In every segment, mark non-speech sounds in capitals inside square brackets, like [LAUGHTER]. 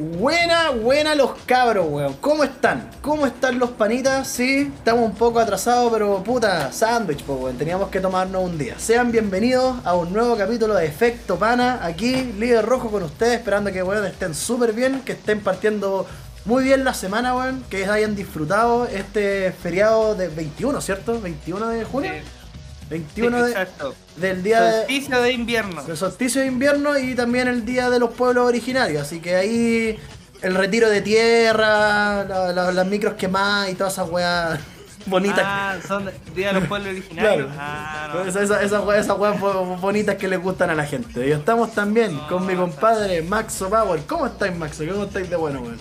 Buena, buena los cabros, weón. ¿Cómo están? ¿Cómo están los panitas? Sí, estamos un poco atrasados, pero puta, sándwich, weón. Teníamos que tomarnos un día. Sean bienvenidos a un nuevo capítulo de Efecto Pana. Aquí, líder rojo con ustedes, esperando que, weón, estén súper bien, que estén partiendo muy bien la semana, weón. Que hayan disfrutado este feriado de 21, ¿cierto? 21 de junio. 21 de, Exacto. del día de, Solsticio de invierno. el solsticio de invierno y también el día de los pueblos originarios. Así que ahí el retiro de tierra, la- la- las micros quemadas y todas esas weas [LAUGHS] bonitas. Ah, son de- Día de los Pueblos [LAUGHS] Originarios. Claro. Ah, no. Esas esa, weas, esas weas bo- bonitas que les gustan a la gente. Y estamos también con mi compadre Maxo Power. ¿Cómo estáis, Maxo? ¿Cómo estáis de bueno, weón?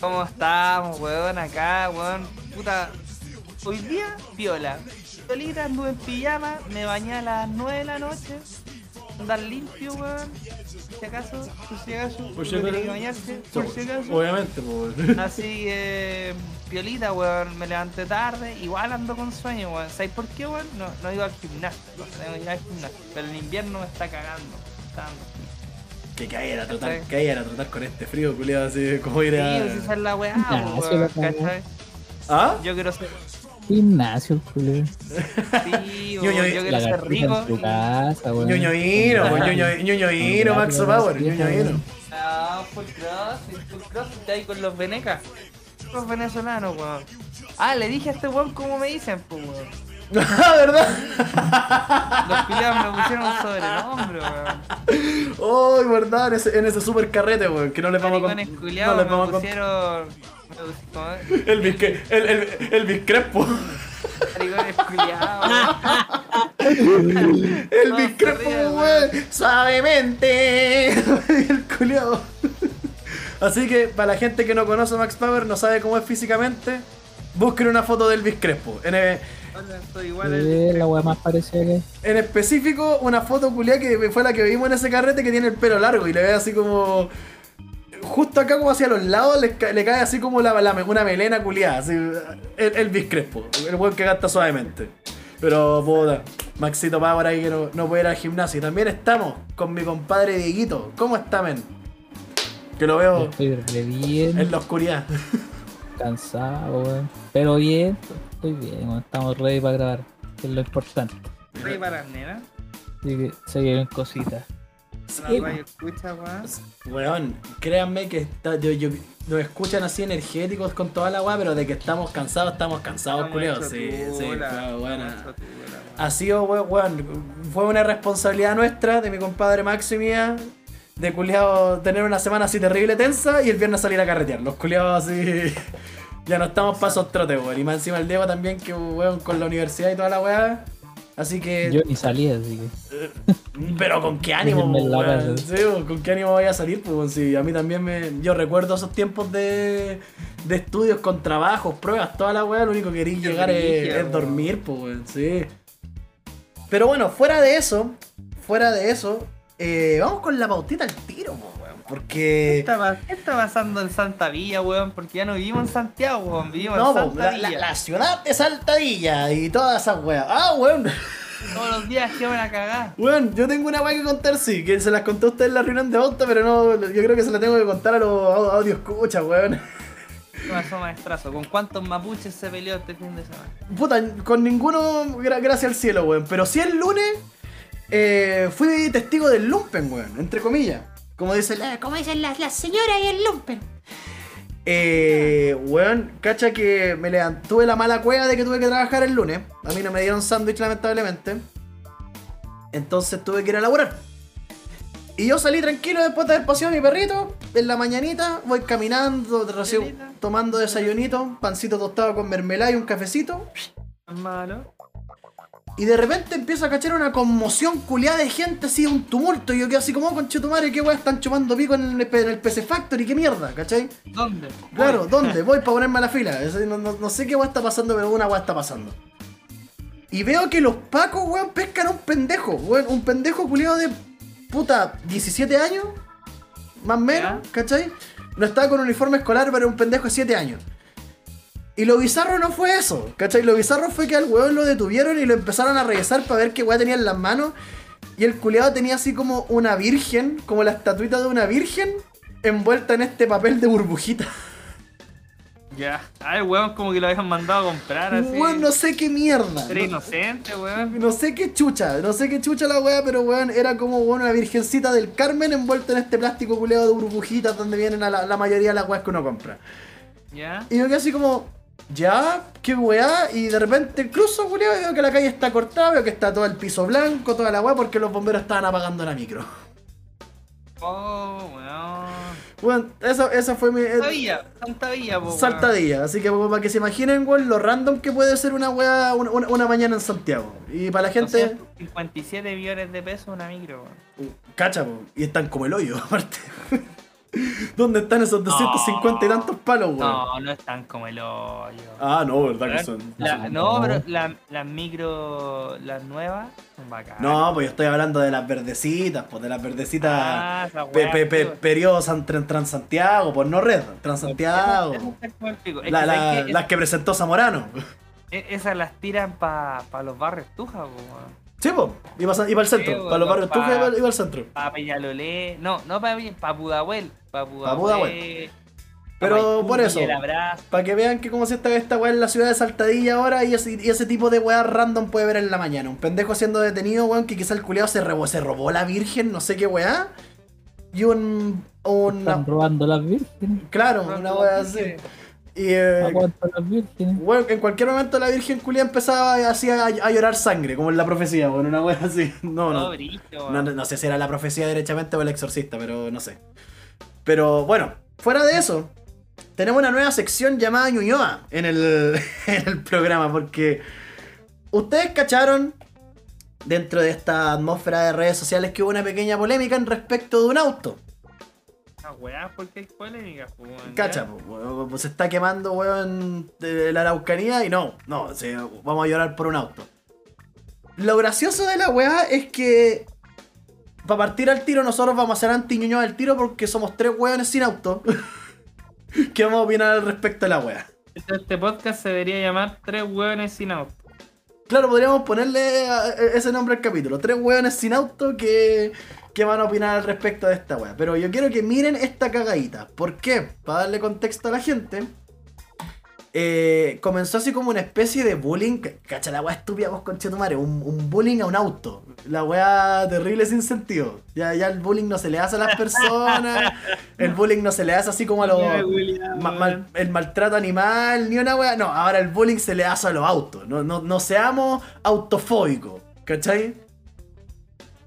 ¿Cómo estamos, weón? Acá, weón. Puta. Hoy día, viola. Solita anduve en pijama, me bañé a las 9 de la noche. Andar limpio, weón. Si acaso, por si acaso, Por si acaso. que bañarse, por si acaso. Obviamente, pues. [LAUGHS] Así que, piolita, weón, me levanté tarde, igual ando con sueño, weón. ¿Sabes por qué, weón? No, no iba al gimnasio, no tengo que ir al gimnasio, pero el invierno me está cagando. me está dando. Que caigan a tratar, Sí. caigan a tratar con este frío, culiado, así como ir Sí, a. pues esa es la weá, sí weón. ¿cachai? ¿Ah? Yo quiero ser, Gimnasio, culo. sí, [LAUGHS] Ñoño, weón, yo quiero ser rico. en tu y- casa, weón. Ñoñoíno, Ah, ñoño- ñoñoíno, Maxo Power, ñoñoíno. Ah, full cross, full cross, está ahí con los venecas. Los venezolanos, weón. Ah, le dije a este weón cómo me dicen, pues, weón. [LAUGHS] Ah, ¿verdad? Los pilados me pusieron un sobrenombre, weón. Oh, verdad, en ese, en ese super carrete, weón, que no les vamos a contar. No les vamos a me contar. El bisque, el, el, el biscrepo. El biscrepo, weón. Suavemente. el culiao. Así que, para la gente que no conoce a Max Power, no sabe cómo es físicamente, busquen una foto del biscrepo. En, e- igual la weá más parecida que. en específico, una foto culiá que fue la que vimos en ese carrete que tiene el pelo largo y le ve así como. Justo acá, como hacia los lados, le, ca- le cae así como la, la- una melena culiada. Así, el, el el weón que gasta suavemente. Pero, puta, Maxito Power ahí que no, no puede ir al gimnasio. Y también estamos con mi compadre Dieguito. ¿Cómo está, men? Que lo veo Estoy re bien, en la oscuridad. cansado, weón. Pero bien, estoy bien, weón. Estamos ready para grabar, que es lo importante. Rey para las nenas. Que se vienen cositas. Escucha, weón. Weón, créanme que está, yo, yo- nos escuchan así energéticos con toda la weá, pero de que estamos cansados, estamos cansados, culiados. hecho Sí, sí, tula, weón. Ha sido, we- weón, fue una responsabilidad nuestra, de mi compadre Max y mía, de culiado tener una semana así terrible tensa y el viernes salir a carretear. Los culiados así. [LAUGHS] ya no estamos pasos trote, weón. Y más encima el Diego también, que weón, con la universidad y toda la weá. Así que. Yo ni salí, así que. [LAUGHS] Pero con qué [LAUGHS] ánimo. Sí, con qué ánimo voy a salir, pues sí, a mí también me. Yo recuerdo esos tiempos de, de estudios con trabajos, pruebas, toda la weá, lo único que quería llegar es, dormir, pues sí. Pero bueno, fuera de eso, fuera de eso, eh, vamos con la pautita al tiro, pues, weón. ¿Qué Porque. está, qué está pasando en Santa Villa, weón? Porque ya no vivimos en Santiago, weón. Vivimos No, en Santa la, Villa. la- la ciudad de Saltadilla y todas esas weas. Ah, weón. Todos los días que van a cagar. Bueno, yo tengo una weá que contar, sí, que se las conté a ustedes en la reunión de auto, pero no, yo creo que se la tengo que contar a los au- audio escucha, weón. ¿Qué pasó, maestrazo? ¿Con cuántos mapuches se peleó este fin de semana? Puta, con ninguno, gra- gracias al cielo, weón. Pero sí el lunes eh, fui testigo del lumpen, weón, entre comillas. Como dice la, Como dicen las, las señoras y el lumpen. Eh, weón, cacha que me levanté, tuve la mala cueva de que tuve que trabajar el lunes. A mí no me dieron sándwich, lamentablemente. Entonces tuve que ir a laburar. Y yo salí tranquilo después de haber paseado a mi perrito. En la mañanita voy caminando, recién Perrito. tomando desayunito, pancito tostado con mermelada y un cafecito. ¿Es malo? Y de repente empiezo a cachar una conmoción culiada de gente, así, un tumulto. Y yo quedo así como, con madre, qué weá están chupando pico en el, en el PC Factory, qué mierda, ¿cachai? ¿Dónde? Claro, Voy. ¿dónde? [LAUGHS] Voy para ponerme a la fila. No, no- no sé qué weá está pasando, pero una weá está pasando. Y veo que los pacos, weón, pescan a un pendejo, weón. Un pendejo culiado de puta 17 años, más o menos, Ya. ¿cachai? No estaba con uniforme escolar, pero era un pendejo de 7 años. Y lo bizarro no fue eso, ¿cachai? Lo bizarro fue que al weón lo detuvieron y lo empezaron a revisar para ver qué weá tenía en las manos. Y el culiado tenía así como una virgen, como la estatuita de una virgen, envuelta en este papel de burbujita. Ya. Ay, weón, como que lo habían mandado a comprar así. Weón, no sé qué mierda. Era inocente, weón. No sé qué chucha, no sé qué chucha la weá, pero weón, era como weón, una virgencita del Carmen envuelta en este plástico culeado de burbujitas donde vienen a la, la mayoría de las weas que uno compra. Ya. Y yo quedé así como, ya, qué weá, y de repente cruzo, y veo que la calle está cortada, veo que está todo el piso blanco, toda la weá, porque los bomberos estaban apagando la micro. Oh, weón. Weón, eso, eso fue mi. Santa Villa, Santa Villa, po, weón. Saltadilla, así que para que se imaginen, weón, lo random que puede ser una weá, una, una- una mañana en Santiago. Y para la gente, 57 millones de pesos una micro, weón. cacha, po, y están como el hoyo, [LAUGHS] aparte. ¿Dónde están esos 250 y tantos palos, weón? No, no están como el hoyo. Ah, no, verdad que son. La- son- no, no. pero la- las micro, las nuevas, son bacanas. No, pues yo estoy hablando de las verdecitas, pues de las verdecitas. Ah, pe- pe- pe- periodo San- Tran- Transantiago, pues no red, Transantiago. Es La- que la- sabes que las que presentó Zamorano. es- esas las tiran para pa los barrios Tuja, po, weón. Sí, pues, iba, a- iba al centro. Sí, para los barrios Tuja iba, iba al centro. Pa Peñalolé, no, no para pa Pudahuel, pa Pudahuel. Pa Pero Maipú, por eso. Para que vean que como se está esta weá en la ciudad de Saltadilla ahora y ese, y ese tipo de weá random puede ver en la mañana. Un pendejo siendo detenido, weón, que quizá el culiado se robó, se robó la virgen, no sé qué weá. Y un. un Están robando las vírgenes. claro, una weá así. Y eh, Aguantan las vírgenes. weón, en cualquier momento la virgen culia empezaba así a, a llorar sangre, como en la profecía, weón, una weá así. [LAUGHS] No, No, no, no sé si era la profecía derechamente o el exorcista, pero no sé. Pero bueno, fuera de eso, tenemos una nueva sección llamada Ñuñoa en el, [LAUGHS] en el programa, porque ustedes cacharon dentro de esta atmósfera de redes sociales que hubo una pequeña polémica en respecto de un auto. Ah, weá, porque hay polémica, po, weón. Cacha, po, weón, se está quemando, weón, de la Araucanía y no, no, vamos a llorar por un auto. Lo gracioso de la weá es que para partir al tiro nosotros vamos a ser anti al tiro porque somos tres weones sin auto. [LAUGHS] que vamos a opinar al respecto de la weá. Entonces, Este podcast se debería llamar Tres hueones sin auto. Claro, podríamos ponerle a- ese nombre al capítulo. Tres weones sin auto que, que van a opinar al respecto de esta weá. Pero yo quiero que miren esta cagadita. ¿Por qué? Para darle contexto a la gente. eh, comenzó así como una especie de bullying. Cacha la weá estúpida, vos conchetumare. Un, un bullying a un auto. La weá terrible sin sentido. Ya, ya el bullying no se le hace a las personas. [LAUGHS] El bullying no se le hace así como a los. Ma- mal- el maltrato animal, ni una wea. No, ahora el bullying se le hace a los autos. No, no, no seamos autofóbicos. ¿Cachai?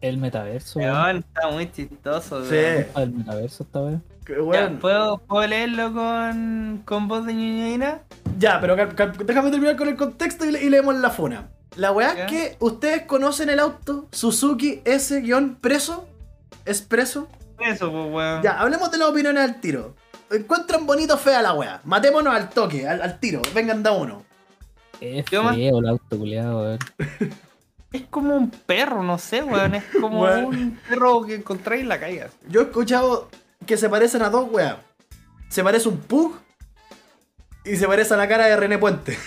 El metaverso, weón. Weón, está muy chistoso, Sí. weón. Ah, El metaverso esta vez. Ya, weón. ¿puedo, ¿Puedo leerlo con, con voz de ñoñoína? Ya, pero cal- cal- déjame terminar con el contexto y, le- y leemos la funa. La weá Ya. es que ustedes conocen el auto Suzuki S-Preso. ¿Expreso? Eso, pues, weón. Ya, hablemos de las opiniones al tiro. Encuentran bonito o fea la weá. Matémonos al toque, al, al tiro. Vengan da uno. Es Yo más- feo el auto culiado, weón. [LAUGHS] Es como un perro, no sé, weón. Es como Weón. un perro que encontráis en la calle. Yo he escuchado que se parecen a dos weas. Se parece un Pug y se parece a la cara de René Puente.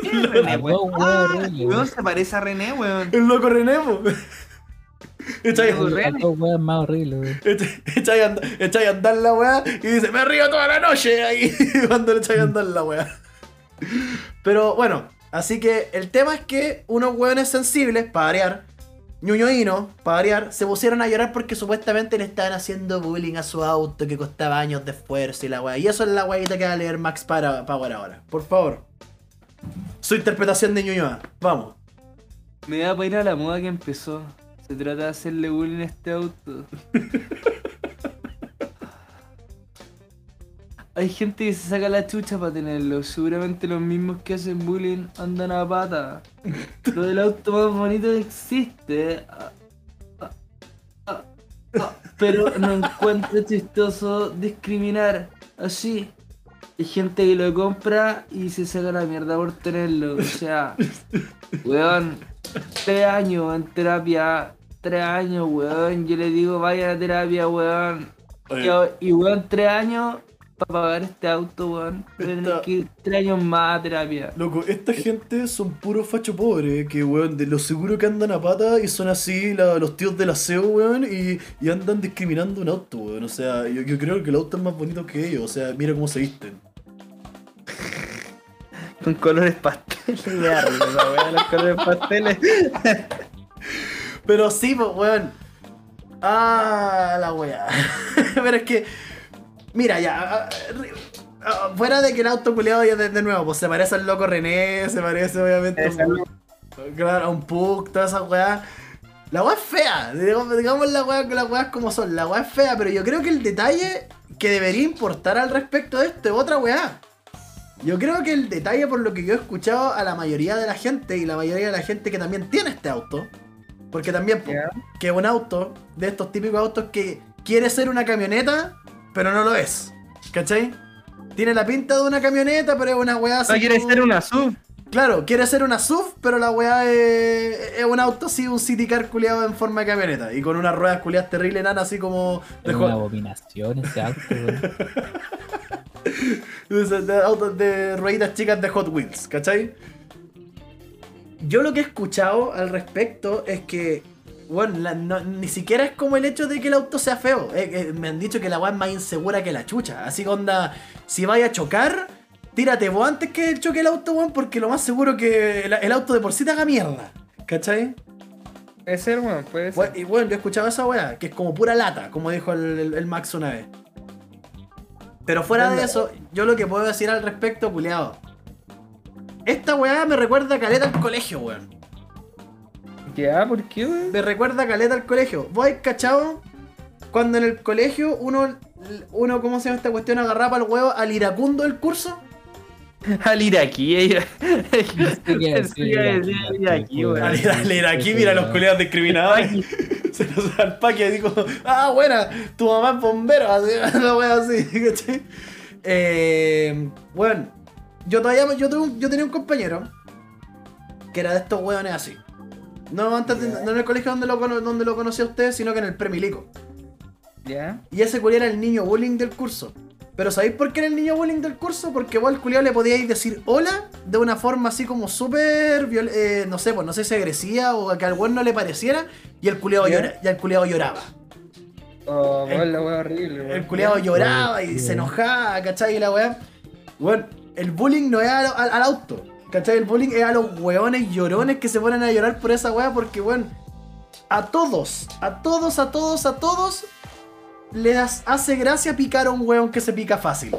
¿Qué es [LAUGHS] René, weón? dos, weón, Ah, horrible, weón, weón. se parece a René, weón. El loco René, po. Echáis más horribles, weón. echa- echáis a andar la wea y dice, me río toda la noche ahí [LAUGHS] cuando le echáis a andar la wea. Pero bueno, así que el tema es que unos weones sensibles, para variar, ñuñoínos, para variar, se pusieron a llorar porque supuestamente le estaban haciendo bullying a su auto que costaba años de esfuerzo y la wea. Y eso es la weita que va a leer Max para Power ahora. Por favor. Su interpretación de Ñuñoa. Vamos. Me da para ir a la moda que empezó. Se trata de hacerle bullying a este auto. [LAUGHS] Hay gente que se saca la chucha para tenerlo. Seguramente los mismos que hacen bullying andan a pata. [LAUGHS] Lo del auto más bonito que existe. Ah, ah, ah. Pero no encuentro chistoso discriminar así. Hay gente que lo compra y se saca la mierda por tenerlo. O sea, weón, tres años en terapia. Tres años, weón. Yo le digo, vaya a terapia, weón. Y weón, tres años para pagar este auto, weón. Voy a tener Esta- que ir tres años más a terapia. Loco, esta gente son puros facho pobres, que weón, de lo seguro que andan a pata y son así la- los tíos del aseo, weón, y, y andan discriminando un auto, weón. O sea, yo, yo creo que el auto es más bonito que ellos, o sea, mira cómo se visten. Con colores pasteles. [LAUGHS] Weá, los colores pasteles. Pero sí, pues, weón. Ah, la weá. [LAUGHS] Pero es que, mira, ya. ah, ri- ah, Fuera de que el auto culiado ya de, de nuevo, pues se parece al loco René, se parece obviamente a un, claro, a un Pug, toda esa weá. La weá es fea, digamos, digamos la weá las weas como son, la weá es fea, pero yo creo que el detalle que debería importar al respecto de esto es otra weá. Yo creo que el detalle por lo que yo he escuchado a la mayoría de la gente y la mayoría de la gente que también tiene este auto, porque también Ya. que es un auto de estos típicos autos que quiere ser una camioneta, pero no lo es. ¿Cachai? Tiene la pinta de una camioneta, pero es una weá así. No quiere como- ser una sub. Claro, quiere ser una SUV, pero la weá es, es un auto así, un city car culiado en forma de camioneta. Y con unas ruedas culiadas terribles enanas así como Es una abominación ese auto, [LAUGHS] de autos de rueditas chicas de Hot Wheels, ¿cachai? Yo lo que he escuchado al respecto es que, bueno, la- no- ni siquiera es como el hecho de que el auto sea feo. Eh, eh, me han dicho que la weá es más insegura que la chucha. Así que onda, si vaya a chocar, tírate vos antes que choque el auto, weón, porque lo más seguro que el, el auto de por sí te haga mierda. ¿Cachai? Puede ser, weón, puede ser. Bueno, y bueno, yo he escuchado esa weá, que es como pura lata, como dijo el, el- el Max una vez. Pero fuera de eso, yo lo que puedo decir al respecto, culiado. Esta weá me recuerda a caleta al colegio, weón. Ya, ¿por qué, weón? Me recuerda a caleta al colegio. ¿Vos has cachado? Cuando en el colegio uno, uno ¿cómo se llama esta cuestión? Agarraba al huevo al iracundo del curso. [LAUGHS] Al iraquí, ella. [LAUGHS] Al, iraquí, mira los culiados discriminados. [LAUGHS] Se nos al paque y dijo, ah, buena, tu mamá es bombero, así, la wea así, ¿cachai? Eh, bueno, yo todavía, yo, tuve un- yo tenía un compañero que era de estos weones así. No antes de- no en el colegio donde lo, donde lo conocí a usted, sino que en el premilico. Ya. Y ese culiao era el niño bullying del curso. Pero ¿sabéis por qué era el niño bullying del curso? Porque vos al culiao le podíais decir hola de una forma así como súper, viol- eh, no sé, pues no sé si agresiva o que al weón no le pareciera y el Ya. llora- y el lloraba. Oh, El- la weá horrible, weón. El culiao lloraba y se enojaba, ¿cachai? Y la weá. Bueno, el bullying no es al, al- al auto, ¿cachai? El bullying es a los weones llorones que se ponen a llorar por esa weá porque, bueno, a todos, a todos, a todos, a todos les hace gracia picar a un weón que se pica fácil.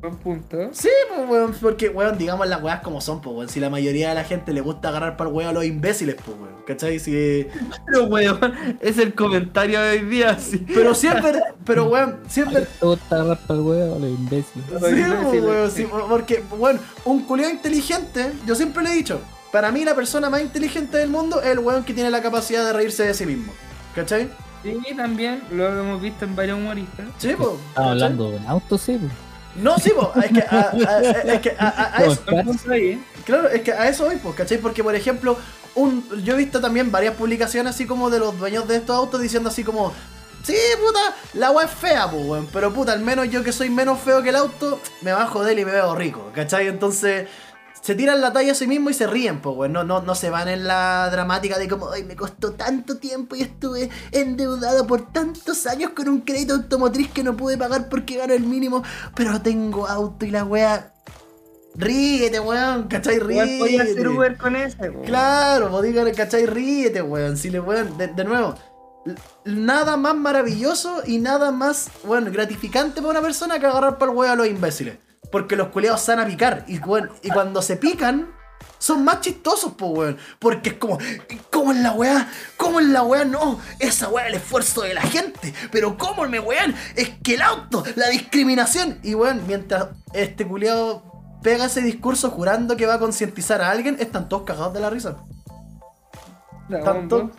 Buen punto. Sí, pues weón, porque weón, digamos las weas como son, pues weón. Si la mayoría de la gente le gusta agarrar para el weón a los imbéciles, pues weón, ¿cachai? Si... Pero, weón, es el comentario de hoy día, sí. Pero siempre, pero weón, siempre. ¿Te gusta agarrar para el huevo, los imbéciles? Sí, Los pues, imbéciles, weón, sí. sí, porque, weón, un culiao inteligente, yo siempre le he dicho, para mí la persona más inteligente del mundo es el weón que tiene la capacidad de reírse de sí mismo. ¿Cachai? Sí, también lo hemos visto en varios humoristas. Sí, pues. Hablando de un auto, sí, pues. No, sí, pues. Es que a, a- es que a- a- eso, ¿eh? Claro, es que a eso voy, pues, ¿cachai? Porque, por ejemplo, un, yo he visto también varias publicaciones así como de los dueños de estos autos diciendo así como, sí, puta, la weá es fea, pues, weón, pero puta, al menos yo que soy menos feo que el auto, me bajo de él y me veo rico, ¿cachai? Entonces, se tiran la talla a sí mismo y se ríen, pues, weón, no, no, no se van en la dramática de como, ay, me costó tanto tiempo y estuve endeudado por tantos años con un crédito automotriz que no pude pagar porque gano el mínimo, pero tengo auto y la weá... Ríete, weón, ¿cachai? Ríete. podía hacer Uber con ese, weón. Claro, dígale, ¿cachai? Ríete, weón. Si le weón, de, de nuevo, nada más maravilloso y nada más, bueno, gratificante para una persona que agarrar para el weón a los imbéciles. Porque los culeados se van a picar. Y, weón, y cuando se pican, son más chistosos, po, weón. Porque es como, ¿cómo es la weá? ¿Cómo es la weá? No, esa weá es el esfuerzo de la gente. Pero ¿cómo me weón? Es que el auto, la discriminación. Y weón, mientras este culeado pega ese discurso jurando que va a concientizar a alguien, están todos cagados de la risa. Tanto-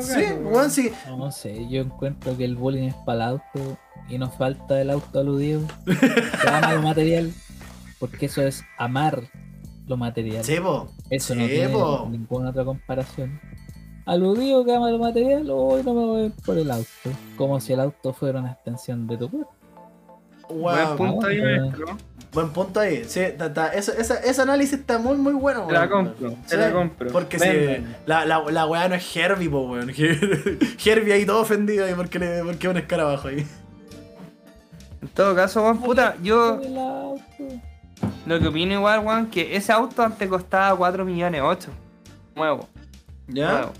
Sí, weón, sí. No, no sé, yo encuentro que el bullying es para el auto y no falta el auto aludido. Que ama lo material, porque eso es amar lo material. Sí, po. Eso no tiene ninguna otra comparación. Aludido que ama lo material, hoy no me voy por el auto. Como si el auto fuera una extensión de tu cuerpo. Wow. Buen punto ahí, Ah, maestro. Buen punto ahí. Sí, ta- ta- esa- ese análisis está muy, muy bueno. Te la compro, te la compro. Porque si Venden. la, la, la weá no es Herbie, po, weón. [LAUGHS] Herbie ahí todo ofendido ahí porque, le, porque un escarabajo ahí. En todo caso, weón, puta, yo el auto. lo que opino igual, weón, que ese auto antes costaba 4 millones 8. Nuevo. ¿Ya? nuevo.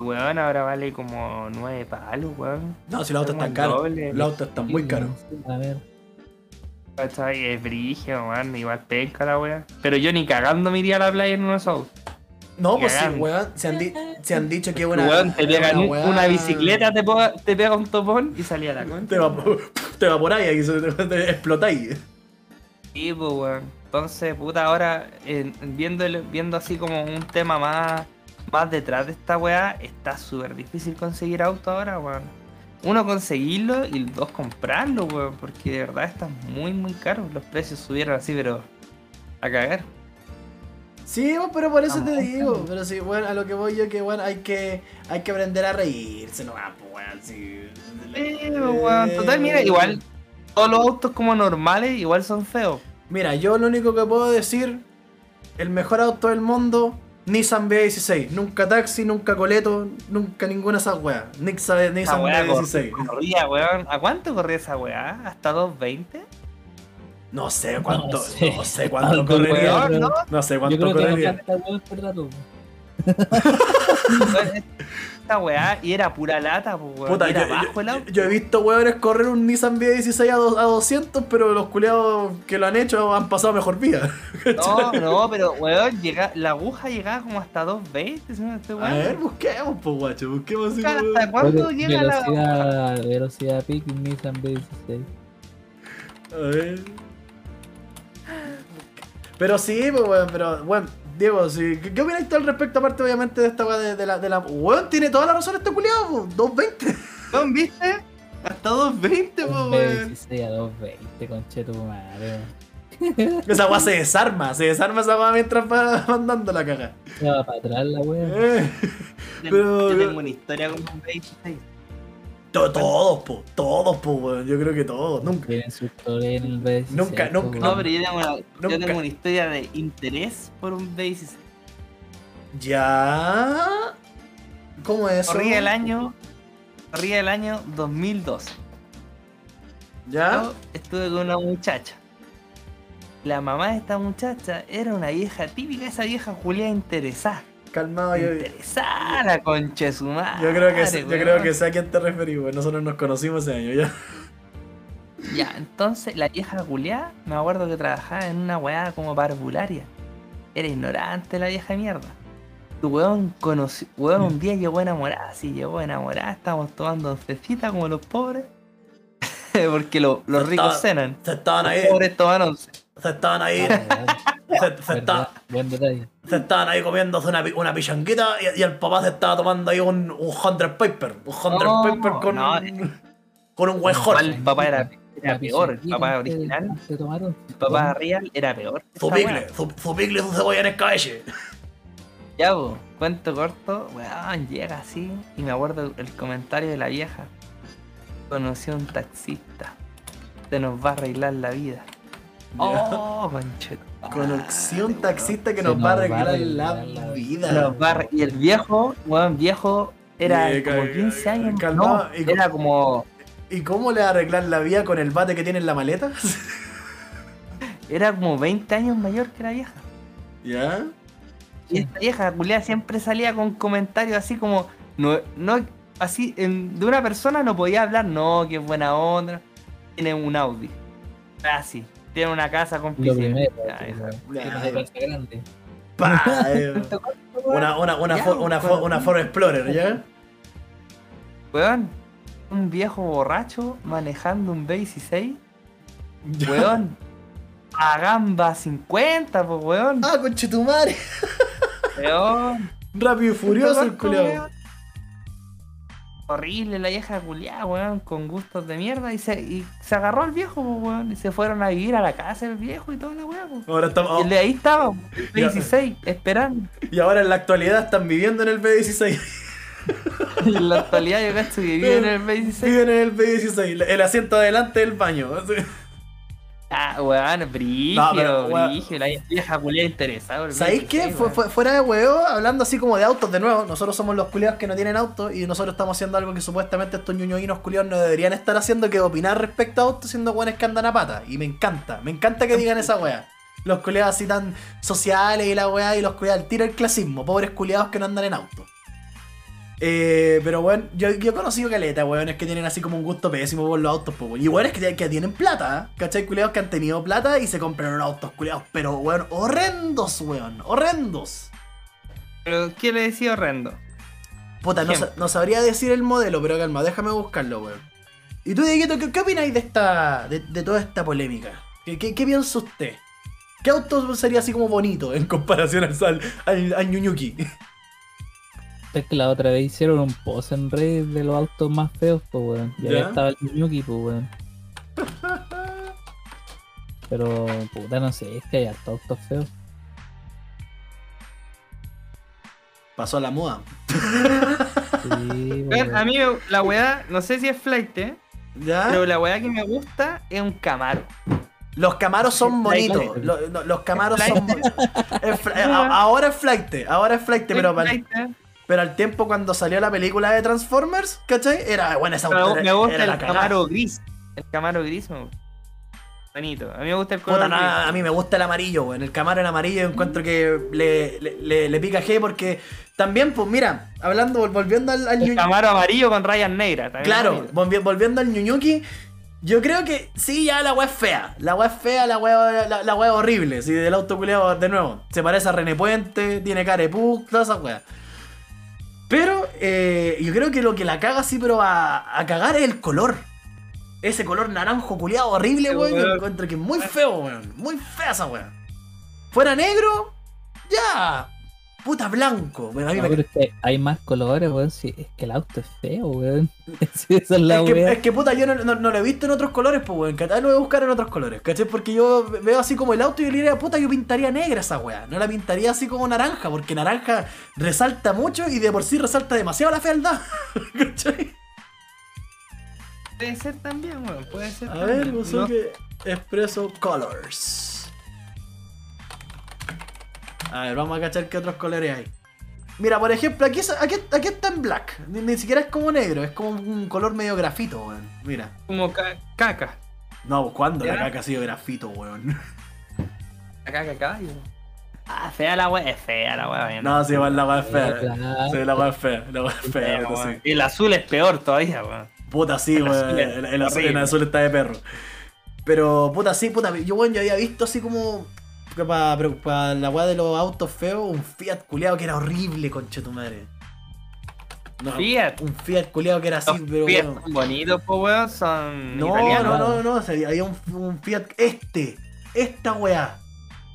Weón, ahora vale como 9 palos, weón. No, si los autos están el caros. Los autos están muy caros. A ver. Es brigio, weón, igual penca la weá. Pero yo ni cagando me iría a la playa en uno de esos autos. No, pues sí, weón. Se han, di- se han dicho que una. weón, te pegan una bicicleta, te, te pega un topón y salía la concha. Te, va, te evaporáis ahí, te, te explotáis. Sí, pues, weón. Entonces, puta, ahora viendo, viendo así como un tema más, más detrás de esta weá, está súper difícil conseguir auto ahora, weón. Uno, conseguirlo y dos, comprarlo, weón. Porque de verdad está muy, muy caro. Los precios subieron así, pero a cagar. Sí, pero por eso te digo. Pero sí, weón, a lo que voy yo, que weón, hay que, hay que aprender a reírse, no va, pues, weón, sí. Eh, weón. Total, mira, igual todos los autos como normales igual son feos. Mira, yo lo único que puedo decir, el mejor auto del mundo, Nissan B16. Nunca taxi, nunca coleto, nunca ninguna de esas weas. Nissan, Nissan weá B16. cor- corría, weón. ¿A cuánto corría esa weá? ¿Hasta 220? No sé cuánto, no sé. sé, cuánto correría. weón. ¿no? No sé Yo cuánto creo correría. [LAUGHS] Esta weá y era pura lata, pues weón. Puta, yo, bajo el yo- auto. yo he visto weones correr un Nissan B16 a, do- a 200, pero los culiados que lo han hecho han pasado mejor vida. [LAUGHS] No, no, pero weón, llega, la aguja llegaba como hasta 220, si no estoy A ver, busquemos, pues guacho, busquemos así. ¿Hasta cuándo llega la velocidad, velocidad peak en Nissan B16. A ver. Pero sí, pues weón, pero bueno, Diego, sí. ¿qué, qué opinas tú al respecto, aparte obviamente de esta weá de, de la, de la. Weón, tiene toda la razón este culiado, po, 220. weón, viste? Hasta 220, pues Un weón. B16 a 220, concheto madre. weón. [LAUGHS] Esa weá se desarma, se desarma esa weá mientras va mandando la caga. Se va para atrás la wea. Eh, Pero- Yo tengo una historia con un B16. To- todos, po, todos, po, weón, yo creo que todos. Nunca. Tienen su historia en el B16. Nunca, nunca. No, pero yo tengo, una, yo Nunca- tengo una historia de interés por un B16. Ya. ¿Cómo es eso? Corría el año. Corría el año 2012. ¿Ya? Yo estuve con una muchacha. La mamá de esta muchacha era una vieja típica, esa vieja Julia interesada. Calmado, yo, la concha de su madre. yo creo que sé- yo creo que sé a quién te referís, weón. Nosotros nos conocimos ese año, ya. Ya, entonces la vieja Julia, me acuerdo que trabajaba en una weá como parvularia. Era ignorante la vieja mierda. Tu weón conoció, weón un día llegó enamorada, sí, llegó enamorada, estábamos tomando oncecita como los pobres. [LAUGHS] Porque lo- los ricos cenan. Se estaban Los ahí, pobres toman once. se estaban ahí, Ah. [LAUGHS] se, se estaban ahí comiéndose una, una pichanguita y, y el papá se estaba tomando ahí un, un Hundred Paper. Un Hundred No, Paper con, no, con un buen El papá era, peor, el papá original. El papá real era peor. Su picle, su, su picle su cebolla en escabeche. Ya, po, cuento corto, weón, llega así y me acuerdo el comentario de la vieja. Conocí a un taxista. Se nos va a arreglar la vida. Oh, concheto. Conocí a un taxista que nos va a arreglar la la vida. Nos va a y el viejo, weón, viejo, era como ca- 15 años. no, co- era como. ¿Y cómo le va a arreglar la vida con el bate que tiene en la maleta? [LAUGHS] Era como 20 años mayor que la vieja. ¿Ya? Y esta vieja culiada siempre salía con comentarios así como, no, no, así, en- de una persona no podía hablar, no, que buena onda, tiene un Audi, así, tiene una casa con Lo piscina. primero. Ya, esa. weón. Ya, Tiene ya. una casa grande. [LAUGHS] Eh, una, una, una, Ya, Ford- una, una Ford Explorer, ¿ya? Weón, un viejo borracho manejando un B16, weón, [LAUGHS] a gamba 50, pues weón, Ah, conchetumare. weón. Rápido y furioso el culiao. Horrible la vieja culiada, weón, con gustos de mierda. Y se, y se agarró al viejo, weón. Y se fueron a vivir a la casa del viejo y toda la weá. Ahora estamos, Y el de ahí estaba, el Ya. 16, esperando. y ahora en la actualidad están viviendo en el B16. [LAUGHS] en la actualidad yo cacho que viven en el 26. Viven en el B16, el asiento adelante del baño. Ah, weón, brígido, No, pero, weón. brígido. La vieja culia interesada. ¿Sabéis qué? 26, Fue- fue- fuera de huevo, hablando así como de autos de nuevo, nosotros somos los culiados que no tienen auto y nosotros estamos haciendo algo que supuestamente estos ñoñoinos culiados no deberían estar haciendo, que opinar respecto a autos siendo buenos que andan a pata. Y me encanta, me encanta que digan esa wea. Los culiados así tan sociales y la wea y los culiados al tiro el clasismo, pobres culiados que no andan en auto. Eh, pero bueno, yo, yo he conocido caleta, weones que tienen así como un gusto pésimo por los autos, pues, weón. Y weones que, que tienen plata. ¿cachai? Culiados que han tenido plata y se compraron autos, culiados. Pero, weón, horrendos, weón, horrendos. Pero, ¿qué le decía horrendo? Puta, no, no sabría decir el modelo, pero calma, déjame buscarlo, weón. ¿Y tú, Dieguito, qué, qué opináis de esta. De, de toda esta polémica? ¿Qué, qué, qué piensa usted? ¿Qué auto sería así como bonito en comparación al, al, al, al Ñuñuki? Es que la otra vez hicieron un post en Reddit de los autos más feos, pues weón. Y ahí ¿Ya? estaba el Ñuki, pues weón. [LAUGHS] Pero, puta, no sé, es que hay hartos autos feos. Pasó a la moda. Sí, [LAUGHS] Weón, weón. A mí la weá, no sé si es flight, ¿eh? ¿Ya? pero la weá que me gusta es un Camaro. Los Camaros son Flight. bonitos. Lo- no, Los, Camaros Flight. son bonitos. Ahora es flight, ahora es flight, pero, para- Flight. Pero al tiempo cuando salió la película de Transformers, ¿cachai? Era, bueno, esa Pero me gusta era el la. Camaro gris. El Camaro gris me gusta. Bonito. A mí me gusta el color Puta, gris. a mí me gusta el amarillo, weón. El Camaro en amarillo yo encuentro que le, le, le- le pica G porque también, pues mira, hablando, vol- volviendo al, al El Camaro amarillo con rayas negras. también Claro, volvi- volviendo al Ñuñuki, yo creo que sí, ya la weá es fea. La weá es fea, la weá, la, la weá es horrible. Sí, del auto culiao, de nuevo, se parece a René Puente, tiene cara de todas esas weas. Pero eh, yo creo que lo que la caga sí, pero a, a cagar es el color. Ese color naranjo culiado horrible, weón. Yo encuentro que es muy feo, weón. Muy fea esa weá. Fuera negro, ya. Puta blanco. Bueno, a mí No, me pero es que hay más colores, weón. Sí, es que el auto es feo, weón. [LAUGHS] Sí, esa es la es, que, wea. es que puta, yo no, no- no lo he visto en otros colores, pues weón. ¿cachai? Lo voy a buscar en otros colores, ¿cachai? Porque yo veo así como el auto y yo le diría, puta, yo pintaría negra esa weá. No la pintaría así como naranja, porque naranja resalta mucho y de por sí resalta demasiado la fealdad. [LAUGHS] ¿cachai? Puede ser también, weón. Puede ser A también. ver, No- Busuke Expreso Colors. A ver, vamos a cachar qué otros colores hay. Mira, por ejemplo, aquí, es- aquí, aquí está en black. Ni, ni siquiera es como negro, es como un color medio grafito, weón. Mira. Como ca- caca. No, ¿cuándo la caca ha sido grafito, weón? [LAUGHS] La caca caballo. Ah, fea la weá. Es fea la weá. bien. No, sí, igual la weá es fea. Sí, la weá es fea. La weá es fea, sí. Y el azul es peor todavía, weón. Puta, sí, El weón. El, el azul, horrible. el azul está de perro. Pero, puta, sí, puta. Yo, weón, yo había visto así como. Para la weá de los autos feos, un Fiat culeado que era horrible, conche tu madre. No, Fiat. Un Fiat culeado que era así, Los pero. Fiat weón. son bonitos, pues, weón. Son No, italianos. no, no, no, o sea, había un, un Fiat. Este, esta weá.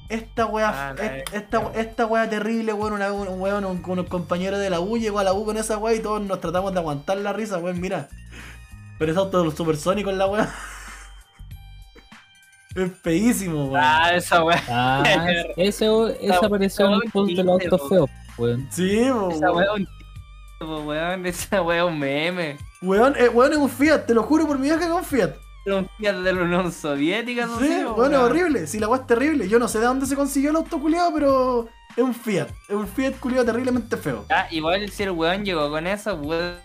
Esta weá, Ah, esta, esta weá terrible, weón. Una, un weón, un, un compañero de la U llegó a la U con esa weá y todos nos tratamos de aguantar la risa, weón, mira. Pero es auto supersónico en la weá. Es feísimo, weón. Ah, esa weá. Ah, [LAUGHS] ese, esa apareció en el post de los autos feos, weón. Sí, po, Esa weón. es un weón. Esa es un meme. Weón, eh, weón es un Fiat, te lo juro por mi vida que es un Fiat. Era un Fiat de la Unión Soviética, no Sí, sé, weón, es weón. horrible. Sí, la weá es terrible. Yo no sé de dónde se consiguió el auto culiado, pero es un Fiat. Es un Fiat culiado terriblemente feo. Ah, igual si el weón llegó con eso, weón,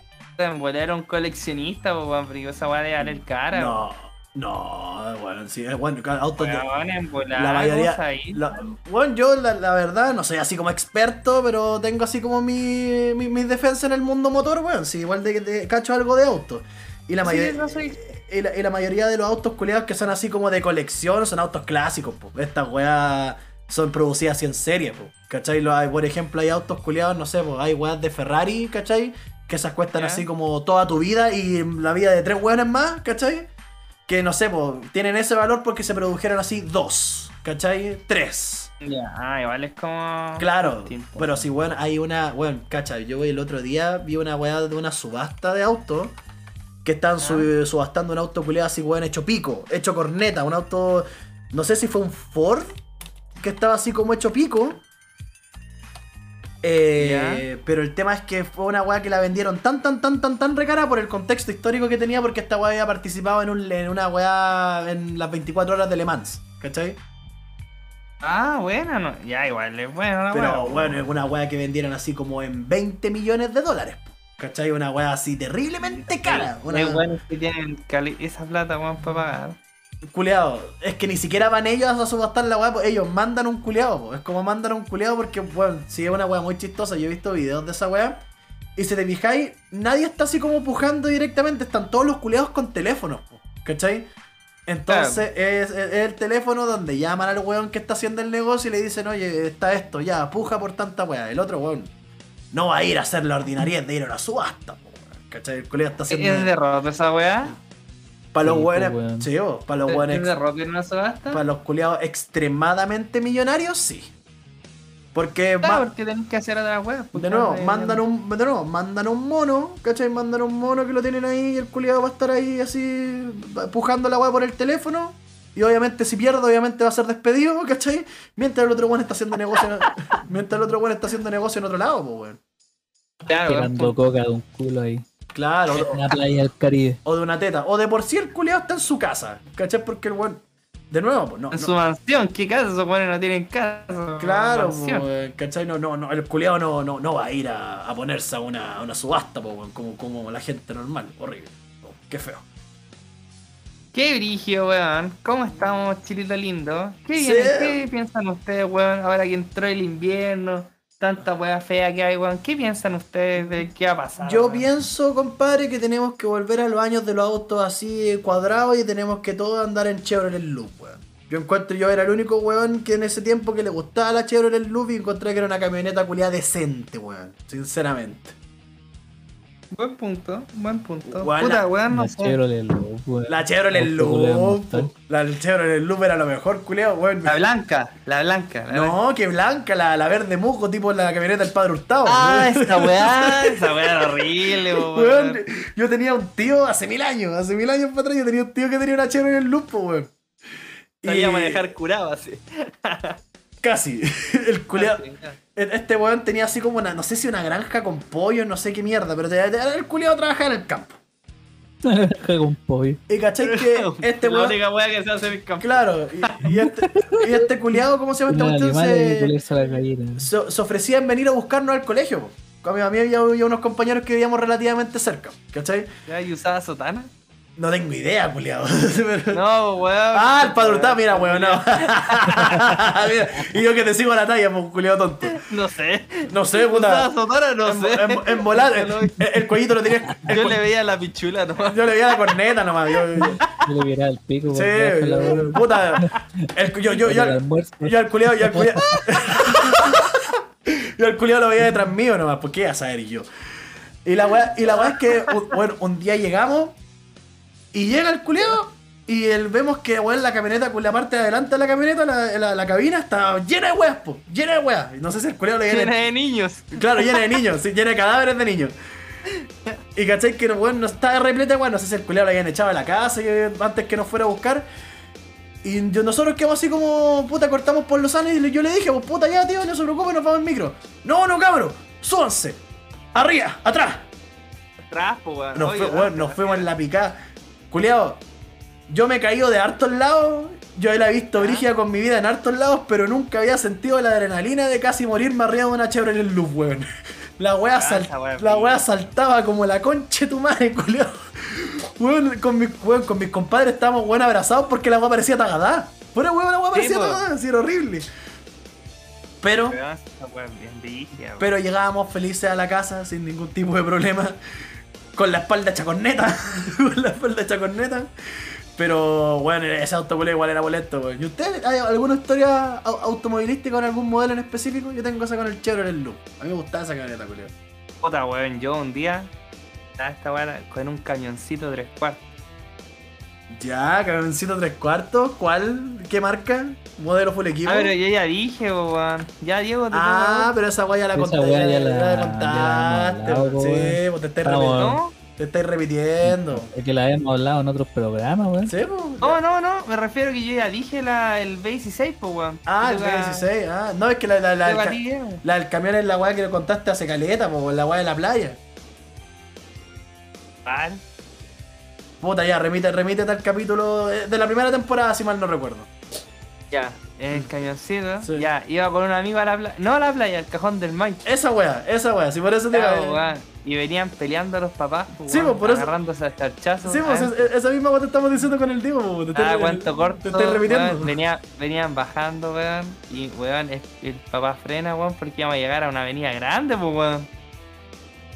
era un coleccionista, weón, porque esa weá de valer cara. No, no, bueno, sí, es bueno, cada auto volar, la mayoría, ahí. la- bueno, yo la, la verdad no soy así como experto, pero tengo así como mi, mi, mi defensa en el mundo motor, weón, sí, igual de, de cacho algo de auto. Y la, Sí, mayoría, no soy- y, la, y la mayoría de los autos culiados que son así como de colección son autos clásicos, po. Estas weas son producidas así en serie, po. ¿Cachai? Lo hay, por ejemplo, hay autos culiados, no sé, pues hay weas de Ferrari, ¿cachai? Que esas cuestan así como toda tu vida y la vida de tres weones más, ¿cachai? Que no sé, tienen ese valor porque se produjeron así dos, ¿cachai? Tres. Ya, ah, igual es como. Claro, pero si, weón, hay una, weón, cacha, yo el otro día vi una weá de una subasta de autos que estaban su- subastando un auto culiado así, weón, hecho pico, hecho corneta, un auto, no sé si fue un Ford, que estaba así como hecho pico. Eh, pero el tema es que fue una weá que la vendieron tan, tan, tan, tan, tan recara por el contexto histórico que tenía, porque esta weá había participado en, un, en una weá en las 24 horas de Le Mans, ¿cachai? Ah, buena, no. Ya, igual es buena la Pero weá, bueno, es una weá que vendieron así como en 20 millones de dólares, ¿cachai? Una weá así terriblemente cara. Una... Es bueno que tienen esa plata, weón, para pagar. Culeado, es que ni siquiera van ellos a subastar la weá, pues ellos mandan un culeado, po. es como mandan un culeado porque, bueno, si es una weá muy chistosa, yo he visto videos de esa weá, y si te fijáis, nadie está así como pujando directamente, están todos los culeados con teléfonos, po, ¿cachai? Entonces es, es- es el teléfono donde llaman al weón que está haciendo el negocio y le dicen, oye, está esto, ya, puja por tanta weá. El otro weón no va a ir a hacer la ordinariedad de ir a una subasta, po, ¿cachai? El culeado está haciendo... ¿Es derrota esa weá? Para los weón. sí, po, para los ¿Es weones derrota en una subasta? para los culiados extremadamente millonarios, sí. Porque Claro, porque tenés que hacer otras weas. pues, de nuevo, claro, mandan un, de nuevo, mandan un mono, ¿cachai? Mandan un mono que lo tienen ahí y el culiado va a estar ahí así pujando la weá por el teléfono. Y obviamente si pierde, obviamente va a ser despedido, [LAUGHS] ¿cachai? Mientras el otro weón está haciendo negocio. mientras el otro weón está haciendo negocio en otro lado, pues weón. Claro, Pegando weón, coca de un culo ahí. Claro, o, En la playa del Caribe. o de una teta. O de por sí el culiado está en su casa, ¿cachai? Porque el weón. De nuevo, pues no. En no- su mansión, ¿qué casa esos weones no tienen casa? Claro, weón, ¿cachai? No, no, no, el culiado no, no, no va a ir a, a ponerse a una, a una subasta, weón, como, como la gente normal. Horrible. Oh, qué feo. Qué brigio, weón. ¿Cómo estamos, chilito lindo? ¿Qué, Sí. ¿Qué piensan ustedes, weón? Ahora que entró el invierno, tanta wea fea que hay, weón. ¿Qué piensan ustedes de qué va a pasar? Yo weón? pienso, compadre, que tenemos que volver a los años de los autos así cuadrados y tenemos que todos andar en Chevrolet Loop, weón. Yo encuentro, yo era el único weón que en ese tiempo que le gustaba la Chevrolet Loop y encontré que era una camioneta culiada decente, weón. Sinceramente. Buen punto, buen punto. Puta, la- weón, no La sé. Chevrolet Loop, weón. La Chevrolet Loop. La Chevrolet Loop era lo mejor, culiado, weón. La blanca, la blanca. la blanca. No, que blanca, la, la verde musgo, tipo la camioneta del padre Hurtado. Ah, weón. [LAUGHS] esa weá, esa weá era horrible, weón. Weón, yo tenía un tío hace mil años, hace mil años para atrás, yo tenía un tío que tenía una Chevrolet Loop, weón. Sabía Y- manejar curado así. Casi. [LAUGHS] El culiao- Este weón tenía así como una, no sé si una granja con pollo, no sé qué mierda, pero el culiado trabajaba en el campo. Con pollo. Y cachai que [LAUGHS] este La weón. única weá que se hace en el campo. Claro, y, y este, y este culiado, ¿cómo se llama animales y Se, ponerse a la gallina. se, se ofrecían venir a buscarnos al colegio. po. Con a mí había, había unos compañeros que vivíamos relativamente cerca, ¿cachai? ¿Ya y usaba sotana? No tengo idea, culiado. [LAUGHS] No, weón. Ah, el padre Hurtado, mira, weón, no. Mira, [LAUGHS] y yo que te sigo a la talla, pues, culiado tonto. No sé. No sé, ¿Usaba puta. No En, sé. en- en volar, el, el- el cuellito lo tenía. el Yo le veía la pichula nomás. yo le veía la corneta nomás. Yo, yo- Yo le miraba el pico. sí, la puta. El, yo, yo, yo, al culiado, yo al culiado. [LAUGHS] yo al culiado lo veía detrás mío nomás, ¿por qué iba a saber yo? Y la weá, y la weá es que, bueno, un día llegamos y llega el culiado y el, vemos que weón, la camioneta, con la parte de adelante de la camioneta, la, la, la cabina está llena de weas, po, llena de weas. Y no sé si el culiado le Llena viene. de niños. Claro, llena de niños, sí, llena de cadáveres de niños. Y cachai que weón, no estaba repleta, weón, no sé si el culiado lo habían echado a la casa que- antes que nos fuera a buscar. Y yo- nosotros quedamos así como, puta, cortamos por los años y yo le dije, pues puta, ya tío, no se preocupe, nos vamos en micro. No, no, cabrón, súbanse. Arriba, atrás. Atrás, po, weón. Nos, Oye, fue- weón, nos fuimos en la picada. Culeado, yo me he caído de hartos lados. Yo la he visto brígida con mi vida en hartos lados, pero nunca había sentido la adrenalina de casi morirme arriba de una Chevrolet Loop, weón. [LAUGHS] La weá, Ah, sal- la brígida. saltaba como la concha de tu madre, [LAUGHS] culeado. Weón, con, mi- weón, con mis compadres estábamos weón abrazados porque la weá parecía tagadá. Fuera weón, la weá Sí, parecía po. tagadá, así era horrible. Pero, pero llegábamos felices a la casa sin ningún tipo de problema. Con la espalda hecha corneta. [LAUGHS] con la espalda hecha corneta. Pero bueno, ese auto culiao igual era boleto, weón. ¿Y usted hay alguna historia au- automovilística con algún modelo en específico? Yo tengo esa con el Chevrolet Loop. A mí me gustaba esa camioneta, culiao. Puta, weón, yo un día estaba con un camioncito tres cuartos. Ya, camioncito tres cuartos. ¿Cuál? ¿Qué marca? ¿Modelo full equipo? Ah, pero yo ya dije, weón. Ya, Diego, te Ah, pero esa weá ya la Esa contaste. weá ya ya la- la ya la hemos contaste. hablado, sí, pues te Estamos- repitiendo. ¿no? Te estáis repitiendo. Es que la hemos hablado en otros programas, weón. ¿Sí, po? No, no, no, me refiero que yo ya dije la, el B16, pues, weón. Ah, el Te toca- B16, ah. No, es que la, la, la, el a ti, eh, la del camión es la weá que le contaste hace caleta, po, la weá de la playa. Vale. Puta, ya, remite, remítete al capítulo de de la primera temporada, si mal no recuerdo. Ya, en el cañoncito. Sí. Ya, iba con un amigo a la playa. No a la playa, al cajón del Mike. Esa weá, esa weá, si por eso te digo. weón. Y venían peleando los papás, pues, Sí, weón, pues, por eso- agarrándose a charchazos. Sí, pues Ah, es- esa misma weá te estamos diciendo con el po, te Ah, cuánto corto. Te estoy repitiendo. weón, venía- venían bajando, weón. Y, weón, es- el papá frena, weón, porque íbamos a llegar a una avenida grande, pues, weón.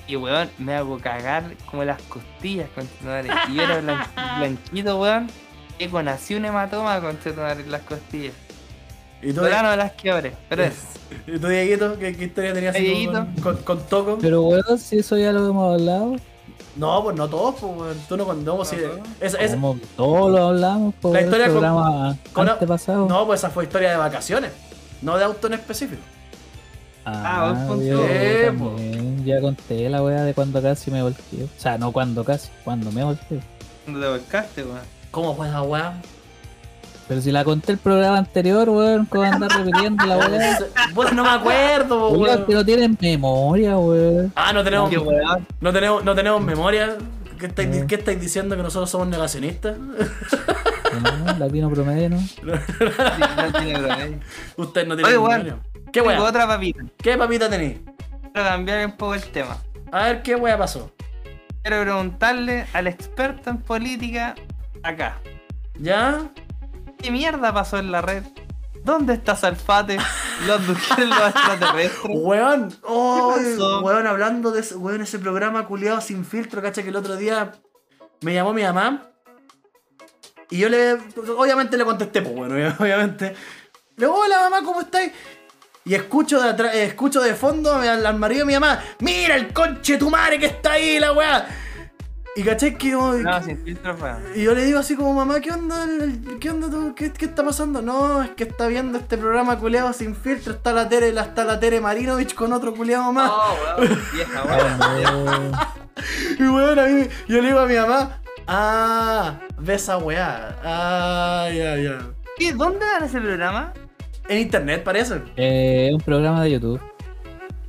Y, weón, me hago cagar como las costillas, conchetumare. Y yo era blan- [LAUGHS] blanquito, weón. Y con así un hematoma, conchetumare, en las costillas. ¿Y tú, Pero no las quiebre, pero es. ¿Y tú, Dieguito? ¿Qué, qué historia tenías así con, con, con Toco? Pero weón, si eso ya lo hemos hablado. No, pues no todos, pues weón. Tú no con no, si- Como todos lo hablamos por La el historia con- programa con- antepasado. No, pues esa fue historia de vacaciones, no de auto en específico. Ah, buen punto. Ya conté la weá de cuando casi me volteé. O sea, no cuando casi, cuando me volteé. ¿Dónde te volcaste, weón? ¿Cómo fue esa weá? Pero si la conté el programa anterior, weón, ¿cómo andar repitiendo la weá? [LAUGHS] Bueno, no me acuerdo, Weón, weón. que no tienen memoria, weón. Ah, no tenemos, Qué weón. no tenemos, no tenemos memoria. ¿Qué estáis, Eh. qué estáis diciendo que nosotros somos negacionistas? No, latino promedio, ¿no? [LAUGHS] Sí, no tiene promedio. Ustedes no tienen Oye, weón. memoria. ¿Qué weá? otra papita. ¿Qué papita tenéis? Quiero cambiar un poco el tema. A ver, ¿qué weá pasó? Quiero preguntarle al experto en política acá. ¿Ya? ¿Qué mierda pasó en la red? ¿Dónde está Salfate? ¿Los abdujeron [LAUGHS] los extraterrestres? Weón, oh, weón, hablando de ese, weón, ese programa culiado sin filtro, cacha que el otro día me llamó mi mamá y yo le, obviamente le contesté, pues bueno, obviamente. Le digo, hola mamá, ¿cómo estáis? Y escucho de atrás, eh, escucho de fondo al, al marido de mi mamá, mira el conche tu madre que está ahí, la weá. Y caché que yo, No, sin filtro fue. y yo le digo así como, mamá, ¿qué onda? el- ¿Qué onda tú? ¿Qué, qué está pasando? No, es que está viendo este programa culeado sin filtro. Está la Tere, la, está la Tere Marinovich con otro culeado más. Oh, weón, [LAUGHS] vieja, weón. [LAUGHS] Weón, Y bueno, a mí, yo le digo a mi mamá, ah, ve esa weá. Ah, ya, ya. ¿Qué? ¿Dónde dan ese programa? En internet parece. eh, es un programa de YouTube.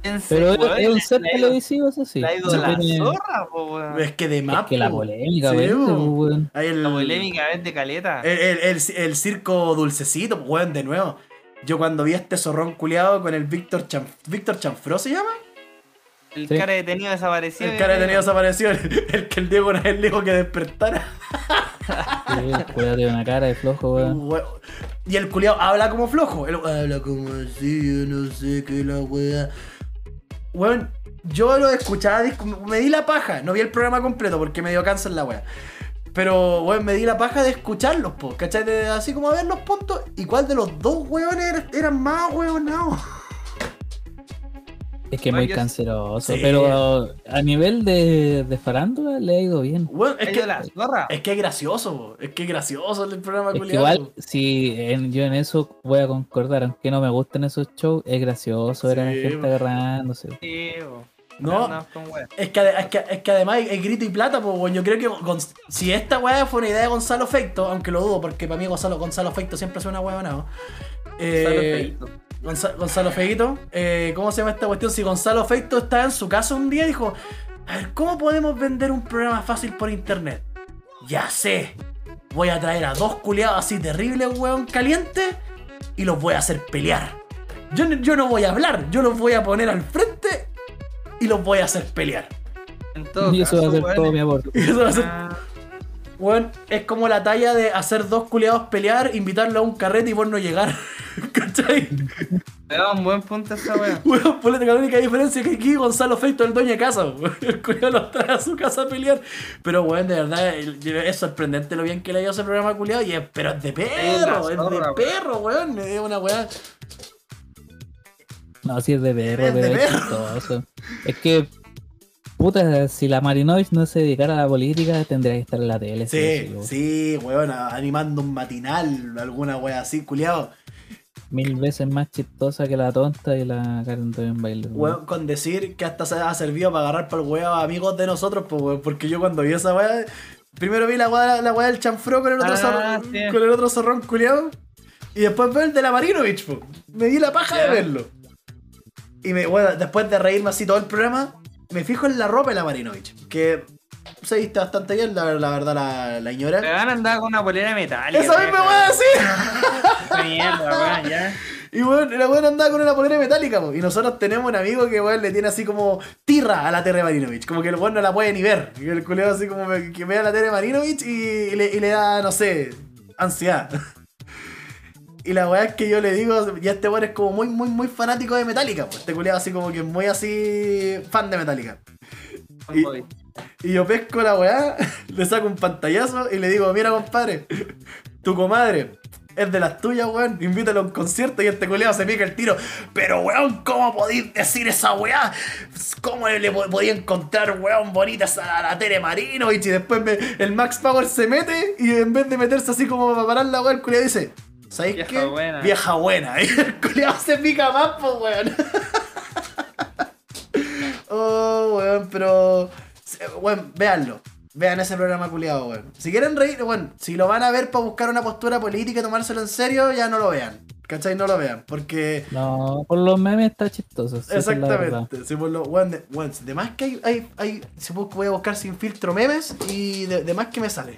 En Pero es, es un la- televisivo, eso sí. La ido Sí, la tiene- zorra, po, weón. Es que de Es más. que la po. polémica, Sí, weón, po. weón. Ahí el, La polémica es de caleta. El, el, el- el circo dulcecito, pues, weón, de nuevo. Yo cuando vi a este zorrón culeado con el Víctor Chan, Víctor Chanfro se llama. El Sí. cara detenido desaparecido. El cara de tenido desapareció, el, [LAUGHS] el que el Diego una vez dijo que despertara. Sí, cuidado, tiene una cara de flojo, weón. Y el culiao habla como flojo. Él habla como así, yo no sé qué la wea. Weón, yo lo escuchaba, me di la paja. No vi el programa completo porque me dio cáncer la wea. Pero, weón, me di la paja de escucharlos, po, ¿cachai? De- así como a ver los puntos. ¿Y cuál de los dos weones era- eran más weonados? [LAUGHS] Es que es Bueno, muy canceroso. Sí. Pero a nivel de, de farándula le ha ido bien. Weón, es Es que, de la zorra. es que es gracioso, es que es gracioso el programa Es que igual, si en- yo en eso voy a concordar, aunque no me gusten esos shows, es gracioso ver a la gente agarrándose. Sí. No. Es que, es, que, es que además hay grito y plata, pues bueno, yo creo que si esta weá fue una idea de Gonzalo Feito, aunque lo dudo, porque para mí Gonzalo, Gonzalo Feito siempre es una weá ¿no? Solo Eh, feíto. Gonza- Gonzalo Feito, eh, ¿cómo se llama esta cuestión? Si Gonzalo Feito estaba en su casa un día y dijo, a ver, ¿cómo podemos vender un programa fácil por internet? Ya sé, voy a traer a dos culiados así terribles, weón, calientes, y los voy a hacer pelear. Yo, no- yo no voy a hablar, yo los voy a poner al frente y los voy a hacer pelear. En todo Y eso va a ser todo mi amor. Y [LAUGHS] eso va a ser Weón, es como la talla de hacer dos culiados pelear, invitarlo a un carrete y vos no llegar. [LAUGHS] ¿Cachai? Me da un buen punto esa weón. [LAUGHS] Weón, ponle la única diferencia es que aquí Gonzalo Feito es el dueño de casa. weón. El culiado los trae a su casa a pelear. Pero weón, de verdad, es sorprendente lo bien que le ha ido ese programa culiado. Y es, pero es de perro, es de weón. perro, weón. Es una weá. No, si es de perro, Es de es perro. Es que, puta, si la Marinovich no se dedicara a la política, tendría que estar en la tele. Sí, weón. sí, weón, animando un matinal, alguna weá así, culiado. mil veces más chistosa que la tonta y la Karen Doyen Bailey. weón. Con decir que hasta se ha servido para agarrar para el weón amigos de nosotros, pues weón, porque yo cuando vi esa weá, primero vi la weá, la del chanfro con el otro, Ah, zorrón, sí. con el otro zorrón culiado, y después veo el de la Marinovich, pues. Me di la paja de verlo. Y me, bueno, después de reírme así todo el programa, me fijo en la ropa de la Marinovich, que se viste bastante bien, la, la verdad, la, la señora. Me van a andar con una polera metálica. Esa misma weá, sí. Esa mierda, weón, ya. Y bueno, la weón andaba con una polera metálica, po. Y nosotros tenemos un amigo que weón le tiene así como tirra a la Tere Marinovich. Como que el weón no la puede ni ver. Y el culeo así como que ve a la Tere Marinovich y, y le, y le da, no sé, ansiedad. Y la weá es que yo le digo, ya este weón es como muy, muy, muy fanático de Metallica, pues. Este culiado así como que muy así fan de Metallica. Y- Y yo pesco la weá, [LAUGHS] le saco un pantallazo y le digo, mira compadre, tu comadre es de las tuyas, weón, invítalo a un concierto y este culiado se pica el tiro. Pero weón, ¿cómo podéis decir esa weá? ¿Cómo le po- podía encontrar weón bonitas a la Tere Marinovich? Y después me- el Max Power se mete y en vez de meterse así como para parar la weá, el culiado dice, ¿sabéis Vieja qué? buena. Vieja buena. [LAUGHS] El culiado se pica más, pues weón. [LAUGHS] Oh, weón, pero. Weón, véanlo. Vean ese programa culiado, weón. Si quieren reír, weón, si lo van a ver para buscar una postura política y tomárselo en serio, ya no lo vean. ¿Cachai? No lo vean. Porque. No, por los memes está chistoso. sí, esa es. Exactamente. Si por lo, weón, de, weón, de más que hay, hay, hay si puedo- voy a buscar sin filtro memes y de, de más que me sale.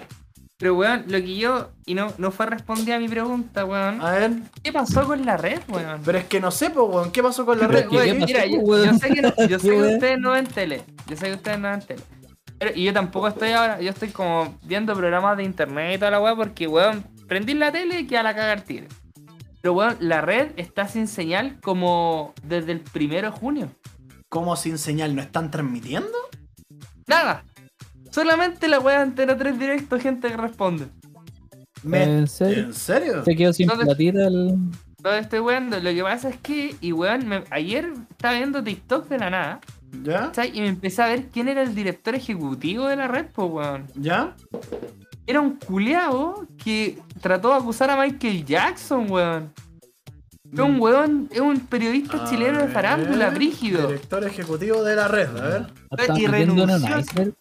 Pero weón, lo que yo. Y no, no fue responder a mi pregunta, weón. A ver. ¿Qué pasó con la red, weón? Pero es que no sé, pues, weón, ¿qué pasó con la Pero red? ¿qué Weón, pasó, mira, yo, weón? yo sé que, no- [LAUGHS] yo sé ¿Qué que weón? ustedes no ven tele. Yo sé que ustedes no ven tele. Pero, y yo tampoco estoy ahora, yo estoy como viendo programas de internet y toda la weá porque, weón, prendí la tele y queda la caga al tiro. Pero, weón, la red está sin señal como desde el primero de junio. ¿Cómo sin señal no están transmitiendo? Nada. Solamente la weá de Antena 3 directo, gente que responde. ¿En serio? ¿En serio? Se quedó sin ¿Dónde- platita el. Todo estoy weando. Lo que pasa es que, y weón, me- ayer estaba viendo TikTok de la nada, ¿Ya? ¿cachai? Y me empecé a ver quién era el director ejecutivo de la red, pues weón. ¿Ya? Era un culeado que trató de acusar a Michael Jackson, weón. Es un weón, es un periodista A chileno de ver, farándula, brígido. Director ejecutivo de la red, a ver. Y en renunció. iceberg.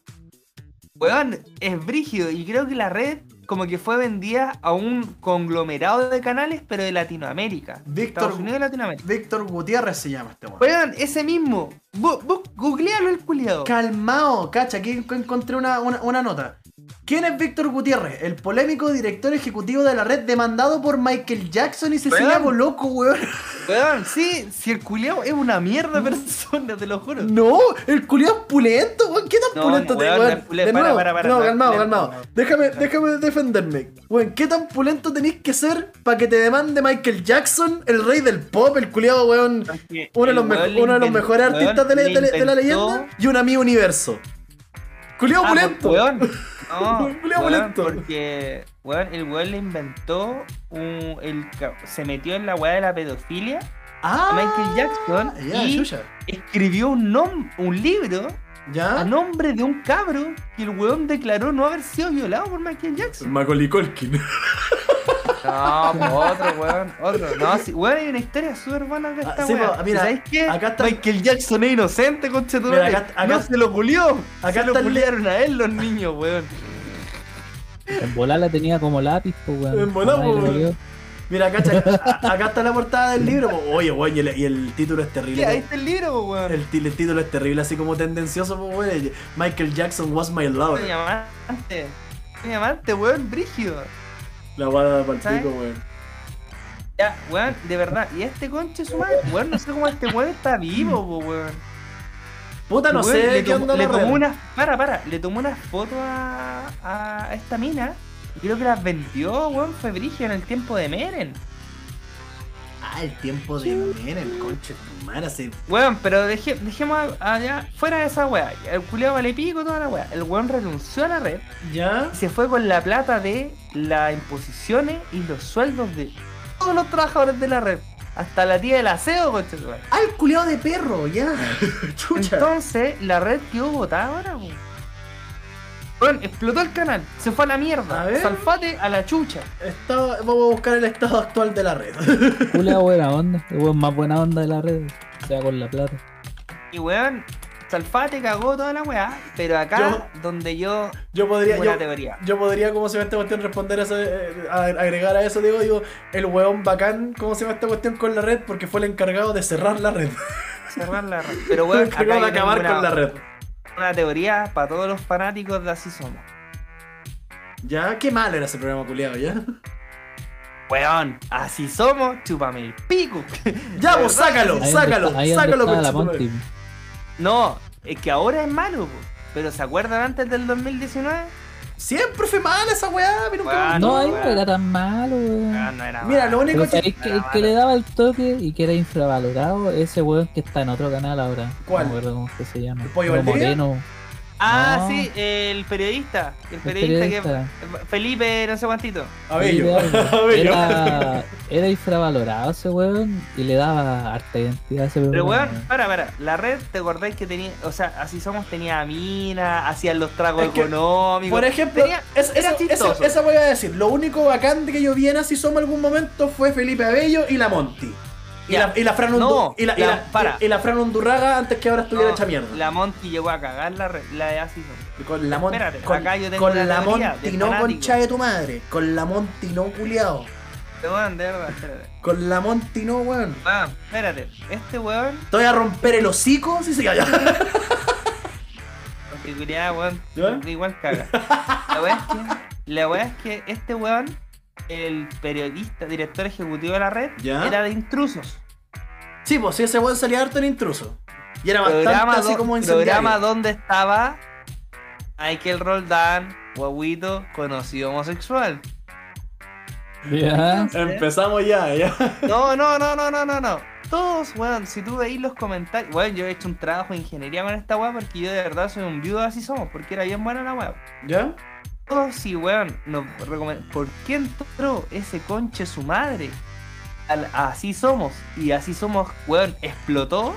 Weón, es brígido. Y creo que la red como que fue vendida a un conglomerado de canales, pero de Latinoamérica. Víctor- Estados Unidos y Latinoamérica. Víctor Gutiérrez se llama este weón. Weón, ese mismo. Vos, vos googlealo el culiado. Calmao, cacha, aquí en- encontré una, una, una nota. ¿Quién es Víctor Gutiérrez? El polémico director ejecutivo de la red demandado por Michael Jackson y Cecilia Weón. Boloco, weón. Weón, [LAUGHS] sí, si el culiado es una mierda persona, te lo juro. No, el culiao es pulento, weón. ¿Qué tan No, pulento no, te weón, weón? De Para, nuevo, para, para, no, calmado, calmado. Déjame, déjame defenderme. Weón, ¿qué tan pulento tenéis que ser para que te demande Michael Jackson, el rey del pop, el culiado, weón? Uno de los, weón uno de los mejores artistas de la, weón, de la- le de la inventó- leyenda y un amigo universo. Culiao Ah. [LAUGHS] No, weón, porque weón, el weón le inventó un, el, se metió en la weá de la pedofilia Ah, a Michael Jackson y chucha. escribió un, nom- un libro ¿Ya? a nombre de un cabro que el weón declaró no haber sido violado por Michael Jackson. Macaulay Culkin. [LAUGHS] No, pues otro, weón, otro. No, sí, weón, hay una historia súper buena de esta Ah, sí, po, mira, ¿Sabes qué? acá está- Michael Jackson es inocente, concha tu acá- acá- No se lo culió. acá se lo culiaron a él los niños, weón. En volar la tenía como lápiz, pues, weón. En volar, weón. Mira, cacha, a- acá está la portada del libro. po. Oye, weón, y el, y el título es terrible. ahí po. está el libro, po, weón. El, el título es terrible, así como tendencioso, po, weón. Michael Jackson was my Mi lover. amante. Mi amante, weón, brígido. La guada para el pico, weón. Ya, weón, de verdad. Y este conche su madre, weón, no sé cómo este weón está vivo, po, weón. Puta, no Weón, sé le tomó, le una. Para, para, le tomó una foto a, a esta mina. Y creo que las vendió, weón, fue brígido en el tiempo de Meren. Ah, el tiempo de Menem, conche tu madre, así. Weón, pero deje- dejemos allá, fuera de esa weá. El culiao vale pico toda la weá. El weón renunció a la red ¿Ya? y se fue con la plata de las imposiciones y los sueldos de todos los trabajadores de la red. Hasta la tía del aseo, coche. su madre. Ah, el culiado de perro, ya. [LAUGHS] Chucha. Entonces, la red quedó votada ahora, po. Weón, explotó el canal, se fue a la mierda. A ver. Salfate a la chucha. Estado- vamos a buscar el estado actual de la red. [LAUGHS] Julia buena onda, el weón más buena onda de la red, o sea con la plata. Y weón, Salfate cagó toda la weá. Pero acá, donde yo Yo podría, yo, teoría. yo podría, ¿cómo se llama esta cuestión? Responder a eso, eh, a- agregar a eso, digo, digo, el weón bacán, ¿cómo se llama esta cuestión con la red? Porque fue el encargado de cerrar la red. Cerrar la red. Pero [LAUGHS] el weón, acá encargado de acabar con la red. Una teoría para todos los fanáticos de Así Somos. Ya, qué malo era ese programa culiado, ya. Weón, así somos, chúpame el pico. [LAUGHS] Ya, vos, sácalo, Ahí donde sácalo, ahí donde sácalo. Monty. No, es que ahora es malo, po. pero ¿se acuerdan antes del 2019? Siempre fue mala esa weá, pero nunca. Weón, No, ahí no era tan malo, weón. Ah, no era Mira, malo. lo único Pero que. que el que le daba el toque y que era infravalorado, ese weón que está en otro canal ahora. ¿Cuál? No me acuerdo cómo es que se llama. ¿El Pollo? Moreno. Ah, No. sí, el periodista. El periodista, periodista. que. Felipe, no sé cuántito. [LAUGHS] Abello. Era, era infravalorado ese weón y le daba harta identidad a ese weón. Pero weón, para, para. La red, ¿te acordáis que tenía. O sea, así somos, tenía mina, hacían los tragos Es que, económicos. Por ejemplo, tenía- es- era eso, chistoso. eso, eso voy a decir. Lo único bacán de que yo vi en Así Somos algún momento fue Felipe Abello y la Monty. Y la, y la Fran No, y la, y la- la- para. y la Fran Undurraga antes que ahora estuviera No, hecha mierda. La Monty llegó a cagar la la de somos. Con la Monty. Espérate, con, acá yo tengo con la Monty no concha de tu madre. Con la Monty no culiao. Te weón, de verdad, espérate. Con la Monty no, weón. Ah, espérate. Este weón, Te voy a romper el hocico si se calla. con seguridad, weón, igual caga. La weá es que, la weá es que este weón, el periodista, director ejecutivo de la red, ¿Ya? era de intrusos. Sí, pues sí, ese weón salía harto en intruso. Y era bastante Programa, así do- como programa incendiario. donde estaba Michael Roldán, guaguito, conocido homosexual. Ya. Empezamos ya, ya. No, no, no, no, no, no, no. Todos, weón, si tú veis los comentarios. Weón, yo he hecho un trabajo de ingeniería con esta weá porque yo de verdad soy un viudo así somos, porque era bien buena la weá. ¿Ya? Todos sí, weón, nos. ¿Por qué entró ese conche su madre? Al- así somos. Y así somos, weón, explotó.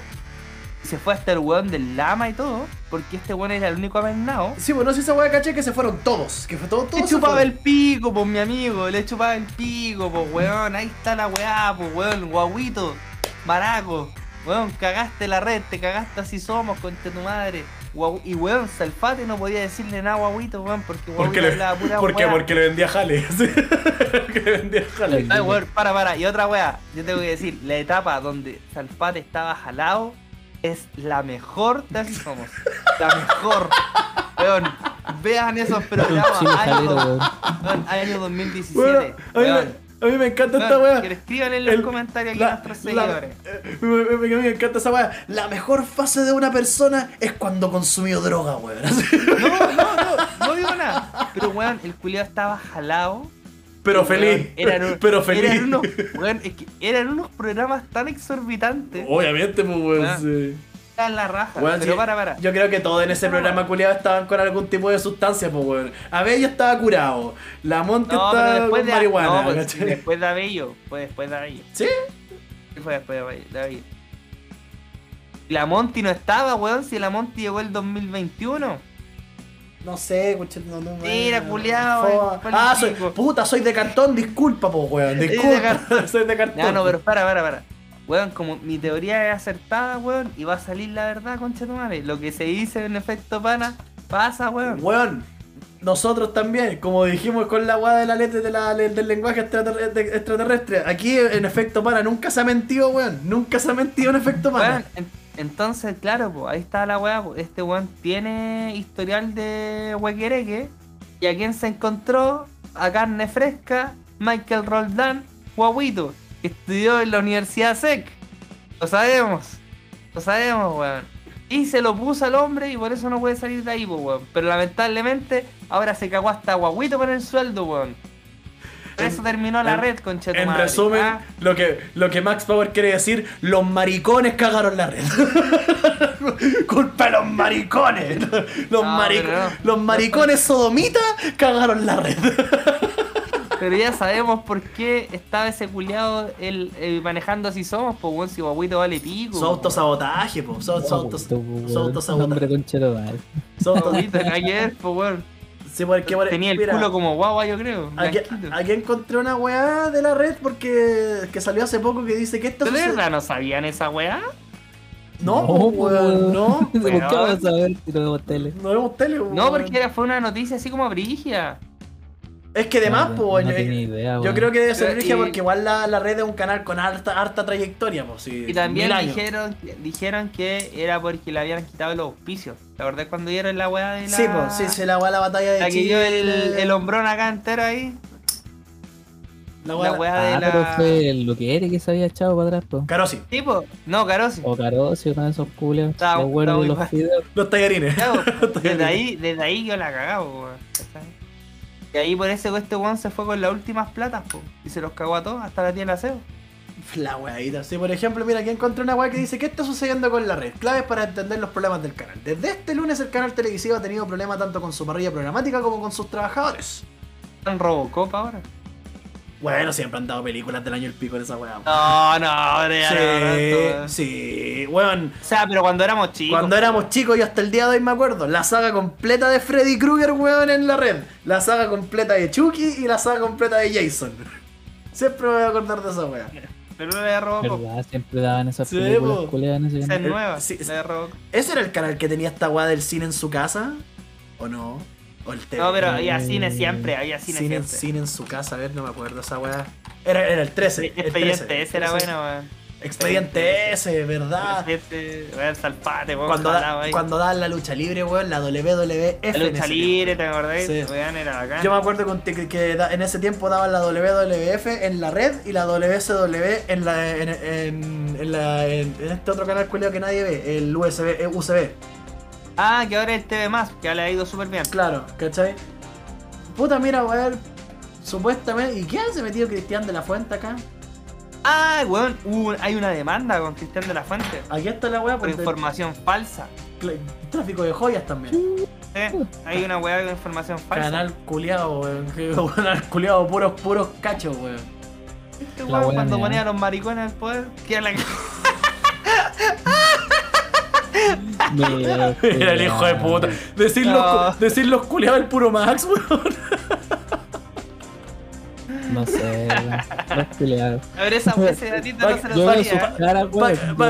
Y se fue hasta el weón del lama y todo. Porque este weón era el único avernado. Sí, no sé si esa weá caché que se fueron todos. Que fue todo, todo Le chupaba el pico, pues mi amigo, le chupaba el pico, pues weón, ahí está la weá, pues weón, guaguito, maraco, weón, cagaste la red, te cagaste así somos, concha tu madre. Y weón, Salfate no podía decirle nada a guaguito, weón, porque ¿Por guaguito qué, le, hablaba pura ¿por qué? Porque le vendía jale. [LAUGHS] Sí. Porque le vendía jale. Ay, weón, para, para, y otra weá, yo tengo que decir, la etapa donde Salfate estaba jalado es la mejor de así somos. La mejor. Weón, vean esos programas, año, jalero, weón. weón, año 2017. Bueno, weón. A mí me encanta esta weá. que escriban en los El- comentarios aquí la- a nuestros la- seguidores. eh, me, me- me- me encanta esa weá. La mejor fase de una persona es cuando consumió droga, weón. No, no, no, no digo nada. Pero weón, el culiao estaba jalado. Pero feliz. eran un- pero feliz. Eran unos, weón, es que eran unos programas tan exorbitantes. Obviamente, pues. Weón. sí. Estaban la raja. Weón, pero sí, para, para. Yo creo que todos en ese No. programa culiado estaban con algún tipo de sustancia, pues, weón. Abello estaba curado. La Monte No, estaba después con de, marihuana. no, pues, después de Abello. Fue después de Abello. ¿Sí? Fue después de Abello. de Abello. Y La Monty no estaba, weón, si la Monty llegó el 2021. No sé, escuché, no, no, Mira, no, el Ah, soy, puta, soy de cartón, disculpa, pues, weón. de Disculpa, [LAUGHS] cartón. soy de cartón. Ya, no, pero para, para, para. Weón, como mi teoría es acertada, weón, y va a salir la verdad, concha tu madre. Lo que se dice en efecto pana, pasa, weón. Weón, nosotros también, como dijimos con la weá de la letra de la, del lenguaje extraterrestre, aquí en efecto pana nunca se ha mentido, weón. Nunca se ha mentido en efecto pana. Weón, en- entonces, claro, pues ahí está la weá. Este weón tiene historial de huequereque. ¿Y a quién se encontró? A carne fresca, Michael Roldán, guaguito, estudió en la Universidad SEC. Lo sabemos, lo sabemos, weón. Y se lo puso al hombre y por eso no puede salir de ahí, weón. Pero lamentablemente, ahora se cagó hasta guaguito por el sueldo, weón. Por eso terminó la en- red, concha En madre. resumen, Ah, lo, que, lo que Max Power quiere decir, los maricones cagaron la red. [LAUGHS] Culpa de los maricones. Los, No, marico- pero no. los maricones sodomitas cagaron la red. [LAUGHS] Pero ya sabemos por qué estaba ese culiado el, el manejando así somos, pues weón, si guaguito vale pico. Su autosabotaje, po. Weón. autosabotaje. Nombre conchero madre. Su auto- Guaguito, nada que ver, weón. Sí, porque por- Tenía el mira, culo como guagua, yo creo. Aquí, aquí encontré una weá de la red porque que salió hace poco que dice que esto ¿De verdad no sabían esa weá? No, No, weón, no. [LAUGHS] ¿Por qué vamos a ver si no vemos tele? No vemos tele, weón. No, porque era, fue una noticia así como brigia. Es que además, No, pues, no yo- idea, creo que debe ser Pero, y- porque igual la, la red es un canal con harta, harta trayectoria, pues, sí. Y también dijeron, dijeron que era porque le habían quitado los auspicios. ¿Te acordás cuando dieron la weá de la. Sí, pues, sí, se la weá la batalla de La que dio el, Chile. el hombrón acá entero ahí. La La weá. weá de Ah, la. pero fue el Luquere que se había echado para atrás, po. Carosi, Tipo, no, Carosi. O Carosio, uno de esos culeos. Está- Los está los fideos. los tallarines. Claro, [LAUGHS] desde ahí, desde ahí yo la cagaba, weón. Y ahí por eso este weón se fue con las últimas platas, po, y se los cagó a todos, hasta la tía del aseo. La weadita. Sí, por ejemplo, mira, aquí encontré una weá que dice: ¿Qué está sucediendo con la red? Claves para entender los problemas del canal. Desde este lunes, el canal televisivo ha tenido problemas tanto con su parrilla programática como con sus trabajadores. ¿Están Robocop ahora? Bueno, siempre han dado películas del año el pico de esa weá. No, no, ya no, Sí, tanto. sí, weón. O sea, pero cuando éramos chicos. Cuando éramos chicos, yo hasta el día de hoy me acuerdo, la saga completa de Freddy Krueger, weón, en la red. La saga completa de Chucky y la saga completa de Jason. Siempre me voy a acordar de esa weá. Pero no era Robocop. ¿Verdad? Siempre daban esas Sí, películas ese Esa es nueva, sí, la de Robocop. ¿Ese era el canal que tenía esta weá del cine en su casa? ¿O no? ¿O el TV? No, pero había Eh, cine siempre, había cine, cine, siempre. cine en su casa, a ver, no me acuerdo esa weá. Era, era el 13. el 13, Expediente, ese era el 13. bueno, weón. Expediente ese, ¿verdad? Expediente, weón, salpate, weón. Cuando, da, cuando daban la lucha libre, weón, la WWF. La lucha libre, ¿te acordáis? Sí. Weón, era bacán. Yo me acuerdo con- que, que da- en ese tiempo daban la WWF en la red y la WCW en la en, en, en la, en, en este otro canal culiao que nadie ve, el USB, eh, UCB. Ah, que ahora es el TV más, que le ha ido súper bien. Claro, ¿cachai? Puta, mira, weón. Supuestamente. ¿Y quién se metido Cristian de la Fuente acá? Ah, weón, hubo- hay una demanda con Cristian de la Fuente Aquí está la weá por por de- información falsa. tráfico de joyas también. ¿sí? Hay una weá con información falsa. Canal culiao, weón. [LAUGHS] Canal culiao, puros, puros cachos, weón. Este weón cuando ponía a los maricones al poder, que era la que. [LAUGHS] [LAUGHS] Mira, [LAUGHS] Era el hijo de puta. Decir los, No. decir los culiados el puro Max, weón. No sé, weón. Los culeados. A ver, esa weá ese gatito no se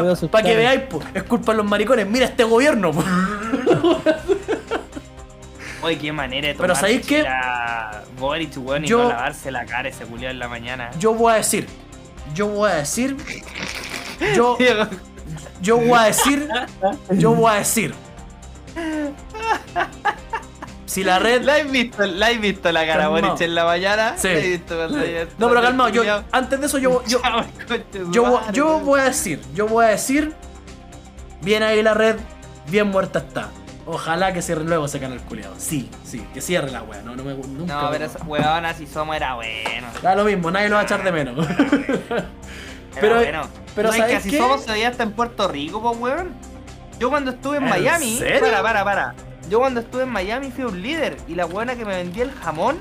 veo sus Para que veáis, po, es culpa de los maricones. Mira este gobierno, po. [LAUGHS] Oye, qué manera de Pero tomar ¿sabéis qué? Boric, weón, y Yo- no lavarse la cara ese culiao en la mañana. Yo voy a decir. Yo voy a decir. Yo, [LAUGHS] yo voy a decir. [LAUGHS] Yo voy a decir. Si la red. ¿La has visto, ¿la has visto la cara. Boric en la mañana? Sí. ¿La visto No, pero calmado, yo, antes de eso yo, yo, yo, yo voy a decir, yo voy a decir, bien ahí la red, bien muerta está. Ojalá que cierre luego ese canal culiado. Sí, sí, que cierre la wea, no, no me nunca. No, pero esa weona si somos era bueno. Da lo mismo, nadie lo va a echar de menos. Pero- bueno. pero no, es ¿sabes que así qué? somos todavía hasta en Puerto Rico, pues weón. Yo cuando estuve en, ¿En Miami, serio? para, para, para. Yo cuando estuve en Miami fui un líder y la buena que me vendía el jamón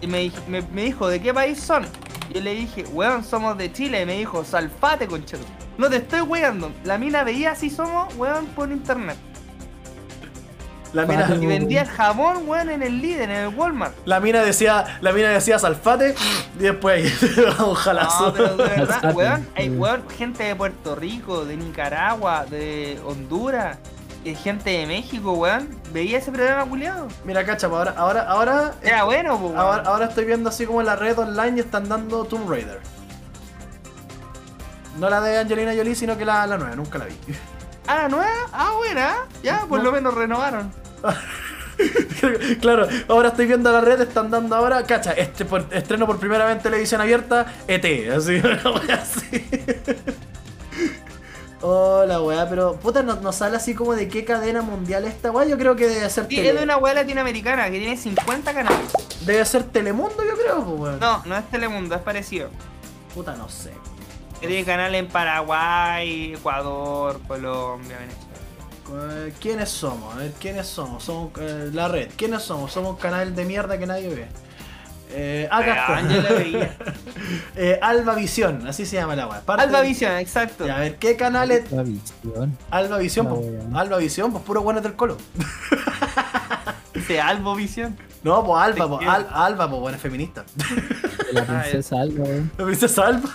y me, me, me dijo, ¿de qué país son? Y yo le dije, weón, somos de Chile. Y me dijo, salfate, conchero. No te estoy weando. La mina veía así somos, weón, por internet. La mina. Y [LAUGHS] vendía el jamón, weón, en el líder, en el Walmart. la mina decía, la mina decía salfate y después [LAUGHS] un jalazo. No, pero de verdad, weón, hay weón, gente de Puerto Rico, de Nicaragua, de Honduras, y gente de México, weón, veía ese programa culiado. Mira, cacha, pues ahora, ahora, ahora, Era bueno, pues, weón. ahora, ahora estoy viendo así como en la red online y están dando Tomb Raider. No la de Angelina Jolie, sino que la, la nueva, nunca la vi. [LAUGHS] Ah, nueva, ah, buena, ya, por No. lo menos renovaron. [LAUGHS] claro, ahora estoy viendo la red, están dando ahora, cacha, este por- estreno por primera vez en televisión abierta, ET, así, [LAUGHS] así. [LAUGHS] Hola, weá, pero puta, nos no sale así como de qué cadena mundial esta weá. Yo creo que debe ser, es de una weá latinoamericana que tiene 50 canales. debe ser Telemundo, yo creo, pues, weón. No, no es Telemundo, es parecido. Puta, no sé. Tiene canal en Paraguay, Ecuador, Colombia, Venezuela. Eh, ¿Quiénes somos? A ver, ¿quiénes somos? Somos eh, la red. ¿Quiénes somos? Somos un canal de mierda que nadie ve. Eh, acá Ah, está. veía. Eh, Alba Visión, así se llama la. Parte Alba de- Visión, exacto. Ya, a ver, ¿qué canales? La visión. Alba Visión, pues. Alba Visión, pues puro buenos del colo. [LAUGHS] Dice Albo Visión. No, pues Alba, pues. Al- Alba, pues bueno, es feminista. De la princesa Alba, weón. ¿La princesa Alba?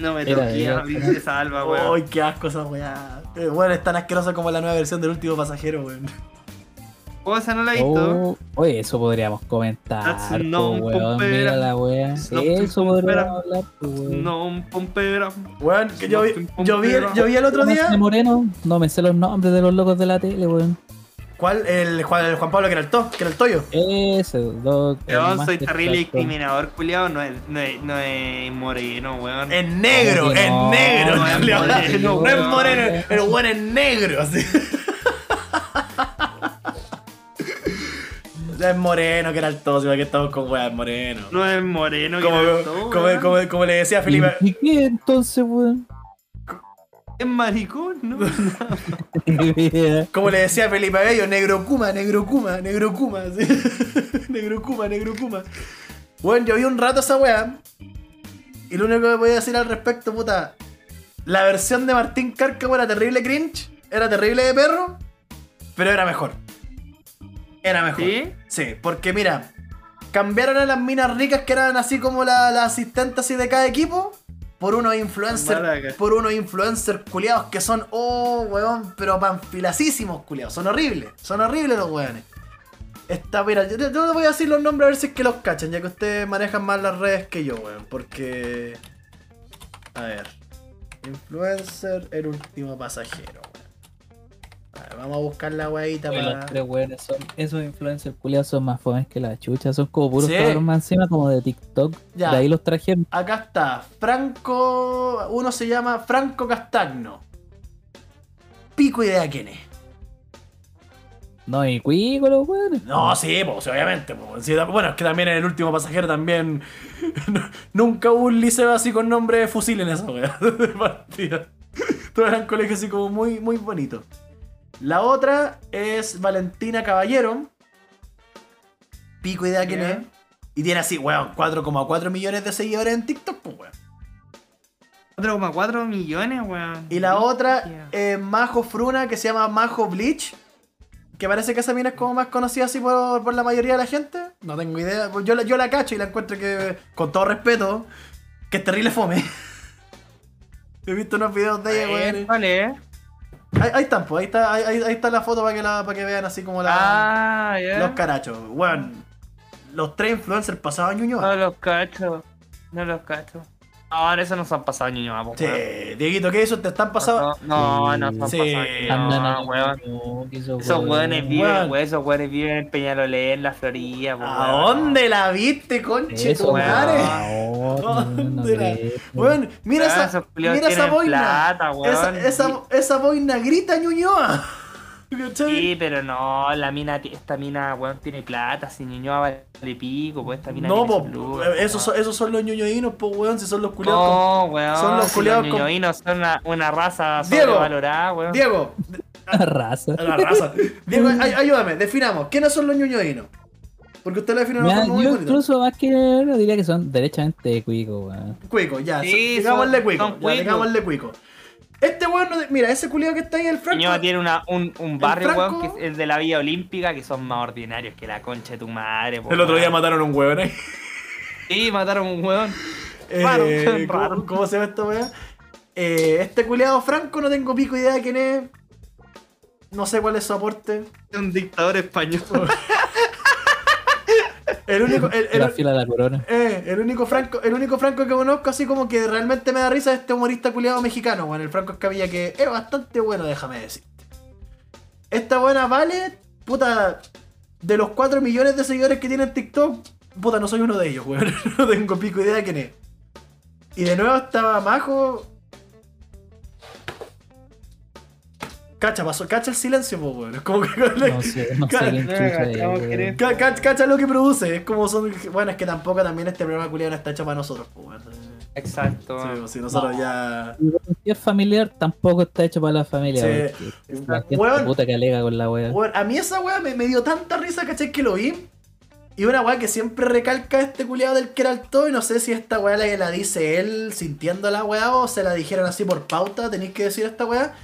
No me toqué a princesa Alba, weón. Ay, qué asco esa weá. Eh, Bueno, es tan asquerosa como la nueva versión del último pasajero, weón. Oh, esa no la he visto. Oh, oye, eso podríamos comentar. That's po, no weón. pompera. Mira la wea. Eso podríamos hablar. No, un pompera. Weón, que yo vi, yo vi, yo vi el otro ¿Cómo se día. Moreno, no me sé los nombres de los locos de la tele, weón. ¿Cuál? El Juan, el Juan Pablo que era el, to, que era el Toyo. Ese, dos. el Weón, soy terrible discriminador, culiado. No es, no, es, no es moreno, weón. Es negro, ¿Cómo que es no? negro. No es moreno, [LAUGHS] No es weón. moreno, el weón es negro. así. [LAUGHS] Es moreno, que era el tos, que estamos con weas moreno. No es moreno, que Como, como, weón. como, como le decía Felipe. ¿Y qué entonces, weón? Es maricón, ¿no? [LAUGHS] Como le decía Felipe Bello, negro Kuma, negro Kuma, negro Kuma. así. [LAUGHS] negro Kuma, negro Kuma. Bueno, yo vi un rato esa wea. Y lo único que voy a decir al respecto, puta. La versión de Martín Cárcamo era terrible cringe. Era terrible de perro. Pero era mejor. Era mejor. ¿Sí? Sí, porque mira, cambiaron a las minas ricas que eran así como la, la asistente así de cada equipo por unos influencers, por unos influencers culiados que son, oh, weón, pero panfilacísimos culiados, son horribles, son horribles los weones. Esta, mira, yo, yo les voy a decir los nombres a ver si es que los cachan, ya que ustedes manejan más las redes que yo, weón, porque... A ver. Influencer, el último pasajero, vamos a buscar la Oye, para... los tres weones son, esos influencers culiados son más fomes que la chucha, son como puros Sí. cabros más encima como de TikTok. Ya. De ahí los trajeron. Acá está, Franco. Uno se llama Franco Castagno. Pico idea quién es. No, y cuico los weones. No, sí, pues obviamente. pues, sí, bueno, es que también en el último pasajero también. [LAUGHS] nunca hubo un liceo así con nombre de fusil en esa wea [LAUGHS] de partida. Todos eran colegios así como muy, muy bonitos. La otra es Valentina Caballero. Pico idea quién es. Y tiene así, weón, 4,4 millones de seguidores en TikTok, pues weón. 4,4 millones, weón. Y la otra es Majo Fruna, que se llama Majo Bleach. Que parece que esa mina es como más conocida así por, por la mayoría de la gente. No tengo idea. Pues Yo la, yo la cacho y la encuentro que, con todo respeto, que es terrible fome. [LAUGHS] He visto unos videos de ella, Eh, weón. ¿Cuál es? Ahí, ahí están, pues. Ahí está, ahí, está la foto para que, la, para que vean así como la, Ah, los carachos. Weón, los tres influencers pasaban ñuñoa. No los cacho. No los cacho. No, eso no se han pasado ni nada, Sí, Dieguito, ¿qué eso? ¿Te están pasando? No, no se han Sí. pasado ni Andan nada, a weón. no, que esos weones viven, Weón. weón, esos weones viven en Peñalolén, en la Florida, po, ¿A weón. dónde la viste, conche tu weón. madre? ¿Dónde ¿Dónde la- Weón, mira Weón, esa, mira esa boina. plata, weón. esa, esa, esa boina grita Ñuñoa. Sí, pero no, la mina, esta mina, weón, tiene plata, si Ñuñoa vale pico, pues esta mina no, tiene po, lucas, esos, son, esos son los ñoñoínos, po, weón, si son los culiados. No, weón, son los si culiados los con- ñoñoínos son una, una raza sobrevalorada, weón. Diego, [LAUGHS] raza. la raza. Diego, ay- ayúdame, definamos. ¿Quiénes son los ñoñoínos? Porque usted lo define de una forma muy yo bonita. incluso más que no diría que son derechamente cuico, weón. Cuico, ya. Sí, digámosle cuico. Ya, digámosle cuico. Este weón, no- mira, ese culiado que está ahí, el Franco. Tiene una, un, un barrio, Franco- weón, que es el de la Vía Olímpica, que son más ordinarios que la concha de tu madre, po, El otro día weón. mataron a un weón ahí. Sí, mataron a un weón. Eh, Raro, ¿cómo, raro. cómo se llama esta weá? Eh, este culiado Franco, no tengo pico idea de quién es. No sé cuál es su aporte. Un dictador español. [LAUGHS] El único, el, el- La fila de la corona. eh, el único Franco, el único Franco que conozco así como que realmente me da risa es este humorista culiado mexicano, bueno, el Franco Escamilla, que es bastante bueno, déjame decir. Esta buena vale, puta, de los 4 millones de seguidores que tiene en TikTok, puta, no soy uno de ellos, weón. [LAUGHS] No tengo pico idea de quién es. Y de nuevo estaba Majo. Cacha, pasó, cacha el silencio, pues, weón. Es como que. No sé, no sé quién chucha es, Acabamos weón. querer- Ca- ca- Cacha lo que produce, es como son. Bueno, es que tampoco también este programa culiado no está hecho para nosotros, pues, weón. Exacto. Sí, pues, si nosotros ya. Si es familiar, tampoco está hecho para la familia. Sí. porque La gente Weón. puta que alega con la wea. Bueno, a mí esa weá me, me dio tanta risa, ¿cachai? Que lo vi. Y una weá que siempre recalca este culiado del que era el todo. Y no sé si esta weá la que la dice él sintiendo la weá o se la dijeron así por pauta. Tenéis que decir esta weá.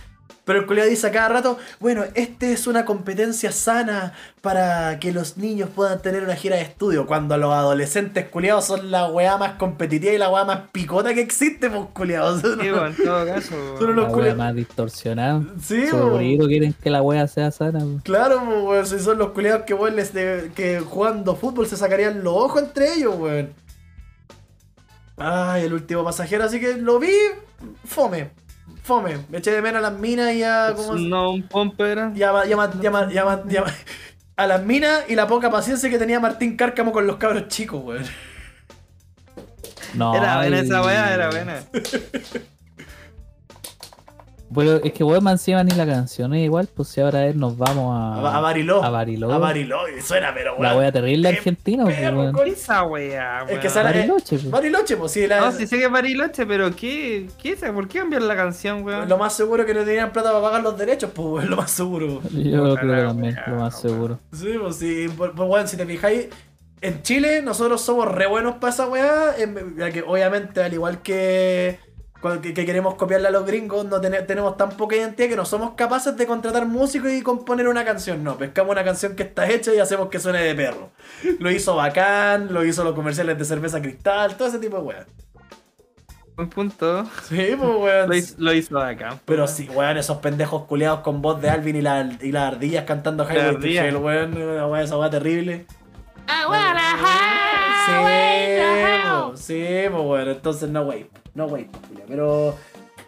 Pero el culiado dice a cada rato, bueno, este es una competencia sana para que los niños puedan tener una gira de estudio. Cuando los adolescentes culiados son la weá más competitiva y la weá más picota que existe, pues culiados. Sí, bueno, en todo caso. Son La los wea culiados. más distorsionada. Sí, Sobre quieren que la wea sea sana. Claro, pues, weón, si son los culiados que, weón, les de- que jugando fútbol se sacarían los ojos entre ellos, weón. Ay, el último pasajero, así que lo vi, fome, fome. Me eché de menos a las minas y a... ¿cómo se- No, un pomper. Llama, llama, llama, llama, llama- a las minas y la poca paciencia que tenía Martín Cárcamo con los cabros chicos, weón. No, Era buena y- esa weá, era buena. Bueno, es que weón, más encima ni la canción es igual, pues si ahora él nos vamos a. A, Bariló. A Bariló. A Bariló, y suena, pero weón. La wea terrible argentina, pues, weón. con- Esa weá, Es que sale- Bariloche, pues. Bariloche, pues sí, la- No, sí sé que es Bariloche, pero ¿qué? ¿Qué es? ¿Por qué cambiar la canción, weón? lo más seguro que no tenían plata para pagar los derechos, pues weón, lo más seguro. [LAUGHS] Yo Puta creo también, wea, lo más seguro. Sí, pues sí, pues, pues, weón, si te fijáis, en Chile nosotros somos re buenos para esa weá, ya que obviamente al igual que, que, que queremos copiarle a los gringos, no tene- tenemos tan poca identidad que no somos capaces de contratar músicos y componer una canción, no, pescamos una canción que está hecha y hacemos que suene de perro. Lo hizo Bacán, lo hizo los comerciales de cerveza cristal, todo ese tipo de weá. Un punto. Sí, pues weón. Lo hizo, lo hizo de acá. Pero sí, weón, esos pendejos culiados con voz de Alvin y, la, y las ardillas cantando Highway to weón, una weá, esa weá terrible. I wanna Sí, po, sí, pues bueno, entonces no wey, no wey, culia, pero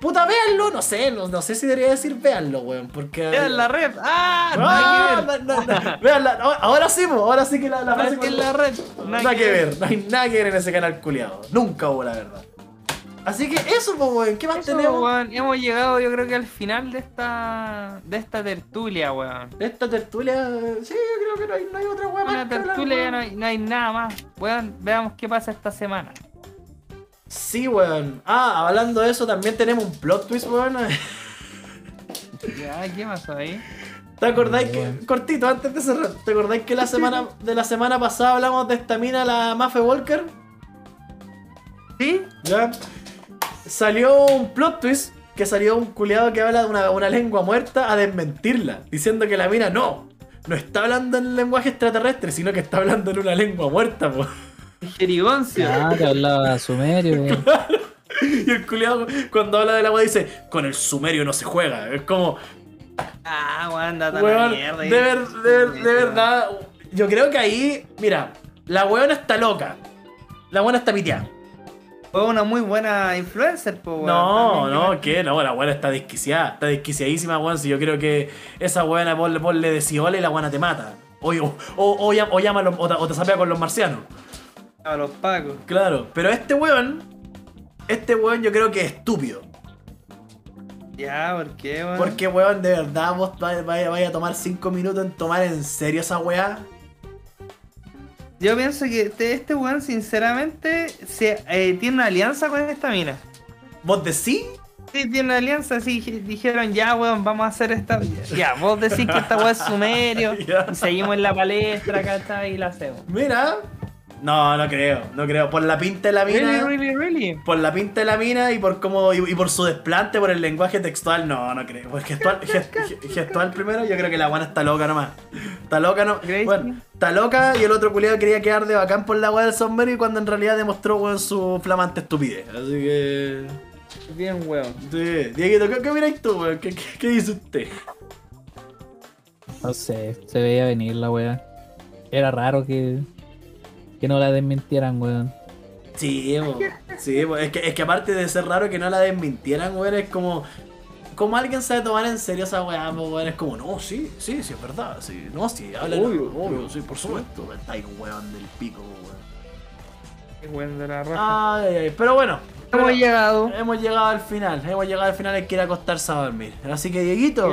puta véanlo, no sé, no, no sé si debería decir véanlo, weón, porque Vean la red. ¡Ah! Ah, Nada que ver. no, no, no, véanla, ahora- ahora sí, po, ahora sí que la, la frase Nada que la red. Nada, que ver, no hay nada que ver en ese canal culiado, nunca hubo la verdad. Así que eso, pues weón, ¿qué más Eso, tenemos? weón, hemos llegado yo creo que al final de esta de esta tertulia, weón. De esta tertulia, sí, yo creo que no hay, no hay otra más Una hablar, tertulia ya weón. no hay, no hay nada más. Weón, veamos qué pasa esta semana. Sí, weón. Ah, hablando de eso, también tenemos un plot twist, weón. Ya, ¿qué pasó ahí? ¿Te acordáis que, cortito, antes de cerrar, ¿te acordáis que la semana, de la semana pasada hablamos de esta mina, la Maffe Walker? ¿Sí? Ya. Salió un plot twist que salió un culiado que habla de una, una lengua muerta a desmentirla, diciendo que la mina no, no está hablando en lenguaje extraterrestre, sino que está hablando en una lengua muerta, po. Jerigoncio. Ah, te hablaba sumerio. [LAUGHS] Y el culiado cuando habla del agua dice, con el sumerio no se juega. Es como, Ah, weón, anda tan Weón, mierda. de, ver- de ver- de verdad, yo creo que ahí, mira, la weona está loca. La weona está piteada. Fue una muy buena influencer, po, weón. No, También, no, ¿qué? No, la weona está desquiciada. Está desquiciadísima, weón. Si yo creo que esa weona ponle, ponle de ciola y la weona te mata. O, o, o, o llam- o llámalo, o te, o te sapea con los marcianos. A los pacos. Claro, pero este weón, este weón yo creo que es estúpido. Ya, ¿por qué, weón? Porque, weón, de verdad vos vaya, a tomar 5 minutos en tomar en serio esa weá. Yo pienso que este, este weón, sinceramente, se, eh, tiene una alianza con esta mina. ¿Vos decís? Sí, tiene una alianza, sí, dije- dijeron, ya, weón, vamos a hacer esta... Ya, vos decís que esta weón es sumerio, [LAUGHS] y seguimos en la palestra, acá y la hacemos. Mira. No, no creo, no creo. Por la pinta de la mina. Really, really, really. Por la pinta de la mina y por cómo y, y por su desplante, por el lenguaje textual, no, no creo. Por gestual, [LAUGHS] gest- ge- gestual primero, yo creo que la guana está loca nomás. Está loca, no. Bueno, está loca y el otro culiado quería quedar de bacán por la weá del sombrero y cuando en realidad demostró weón, su flamante estupidez. Así que. Bien, weón. Sí. Dieguito, ¿qué, qué miráis tú, weón? ¿Qué, qué, qué dice usted? No sé, se veía venir la weá. Era raro que, que no la desmintieran, weón. Sí, sí. Es, que, es que aparte de ser raro que no la desmintieran, weón, es como. Como alguien sabe tomar en serio esa weá, weón, es como, no, sí, sí, sí, es verdad, sí, no, sí, habla, Obvio. obvio, sí, por supuesto, está ahí un weón del pico, weón. Qué weón de la raja. Ay, ay, pero bueno, Hemos llegado. hemos llegado al final, hemos llegado al final, hay que ir a acostarse a dormir. Así que, Dieguito,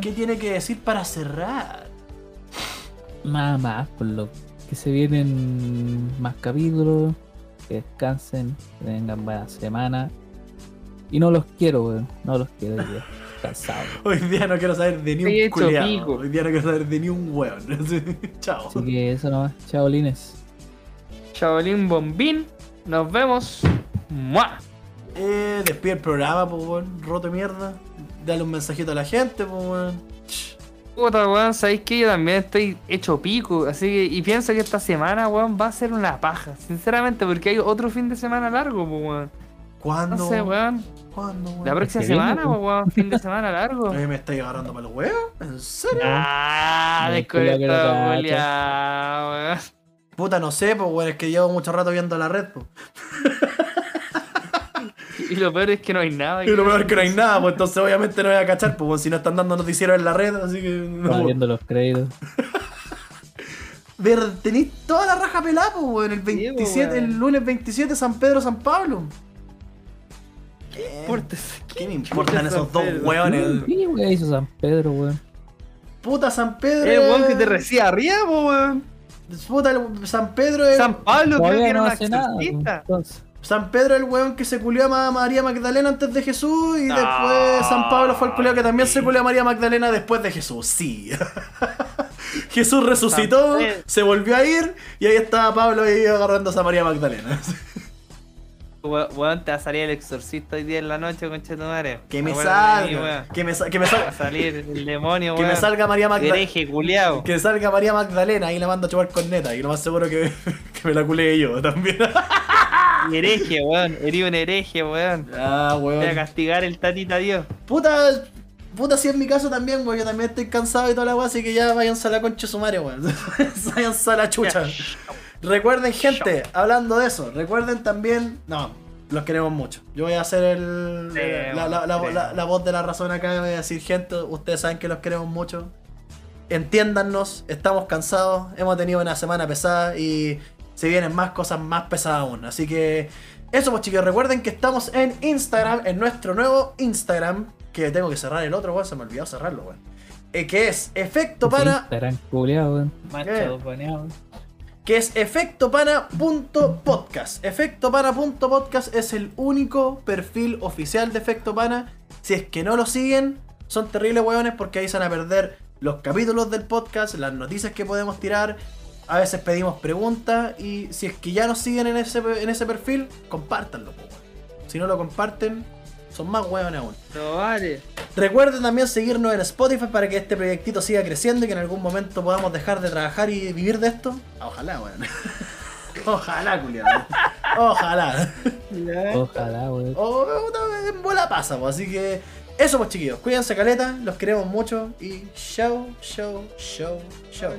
¿qué, tiene que decir para cerrar? Más, por lo que se vienen más capítulos, que descansen, que tengan buena semana. Y no los quiero, weón. No los quiero hoy día. Cansado. Hoy día no quiero saber de ni un pico. Hoy día no quiero saber de ni un weón. [LAUGHS] Chao. Así que eso nomás. Chao, Lines. Shaolin Bombín. Nos vemos. ¡Mua! Eh, despide el programa, pues, weón. Roto de mierda. dale un mensajito a la gente, pues, weón. Puta, weón, sabéis que yo también estoy hecho pico, así que, y pienso que esta semana, weón, va a ser una paja, sinceramente, porque hay otro fin de semana largo, pues, weón. ¿Cuándo? No sé, weón. ¿Cuándo, weón? La próxima semana, pues. weón, fin de semana largo. A mí me estáis agarrando para los huevos, ¿en serio? Ah, desconectado, weón. Puta, no sé, pues, weón, es que llevo mucho rato viendo la red, pues. [LAUGHS] Y lo peor es que no hay nada. Y lo peor es que no hay nada, pues entonces obviamente no voy a cachar, pues, si no están dando noticieros en la red, así que. No, Estaba viendo los créditos. Ver, tenéis toda la raja pelada, pues, weón, el pues, 27, weón. el lunes 27, San Pedro, San Pablo. ¿Qué? importa? ¿Qué me importan San esos dos Pedro? weones? ¿Qué weón hizo San Pedro, weón? Puta, San Pedro. El weón que te recibe arriba, po, weón. Puta, el- San Pedro es. San Pablo creo que era un hace nada. pues. Entonces, San Pedro es el weón que se culió a María Magdalena antes de Jesús y después San Pablo fue el culiao que también se culió a María Magdalena después de Jesús. Sí. [LAUGHS] Jesús resucitó, se volvió a ir y ahí estaba Pablo ahí agarrándose a María Magdalena. [LAUGHS] We- Weón, te va a salir el exorcista hoy día en la noche, concha tu madre. Que me Acuérdate de mí, salga, weón. que me, sa- que me Va a salga, salir el demonio, que me salga María Magdalena. Que salga María Magdalena y la mando a chupar con neta y lo más seguro que, [LAUGHS] que me la culé yo también. Hereje, weón. Herí un hereje, weón. ah, Voy a weón. castigar el tatita Dios. Puta, puta, si es mi caso también, weón. Yo también estoy cansado y toda la weá, así que ya váyanse a la concha su madre, weón. [LAUGHS] váyanse a la chucha. Recuerden, gente, hablando de eso, recuerden también. No, los queremos mucho. Yo voy a hacer el, Sí, la, la- la- sí. la- la voz de la razón acá. Voy a decir, gente, ustedes saben que los queremos mucho. Entiéndannos, estamos cansados. Hemos tenido una semana pesada y se vienen más cosas más pesadas aún. Así que, eso, pues chicos, recuerden que estamos en Instagram, en nuestro nuevo Instagram. Que tengo que cerrar el otro, weón. Se me olvidó cerrarlo, weón. Eh, que es Efecto Pana Instagram culiao, weón. Macho, baneado. que es efectopana.podcast. Efectopana.podcast es el único perfil oficial de Efecto Pana. Si es que no lo siguen, son terribles hueones porque ahí se van a perder los capítulos del podcast, las noticias que podemos tirar. A veces pedimos preguntas y si es que ya nos siguen en ese, en ese perfil, compártanlo. po, weón. Si no lo comparten, son más hueones aún. No vale. Recuerden también seguirnos en Spotify para que este proyectito siga creciendo y que en algún momento podamos dejar de trabajar y vivir de esto. Ojalá, weón. [LAUGHS] Ojalá, culiado. Ojalá. Ojalá, weón. O no, en bola pasa, pues. Así que eso, pues, chiquillos. Cuídense, caleta. Los queremos mucho. Y show, show, show, show.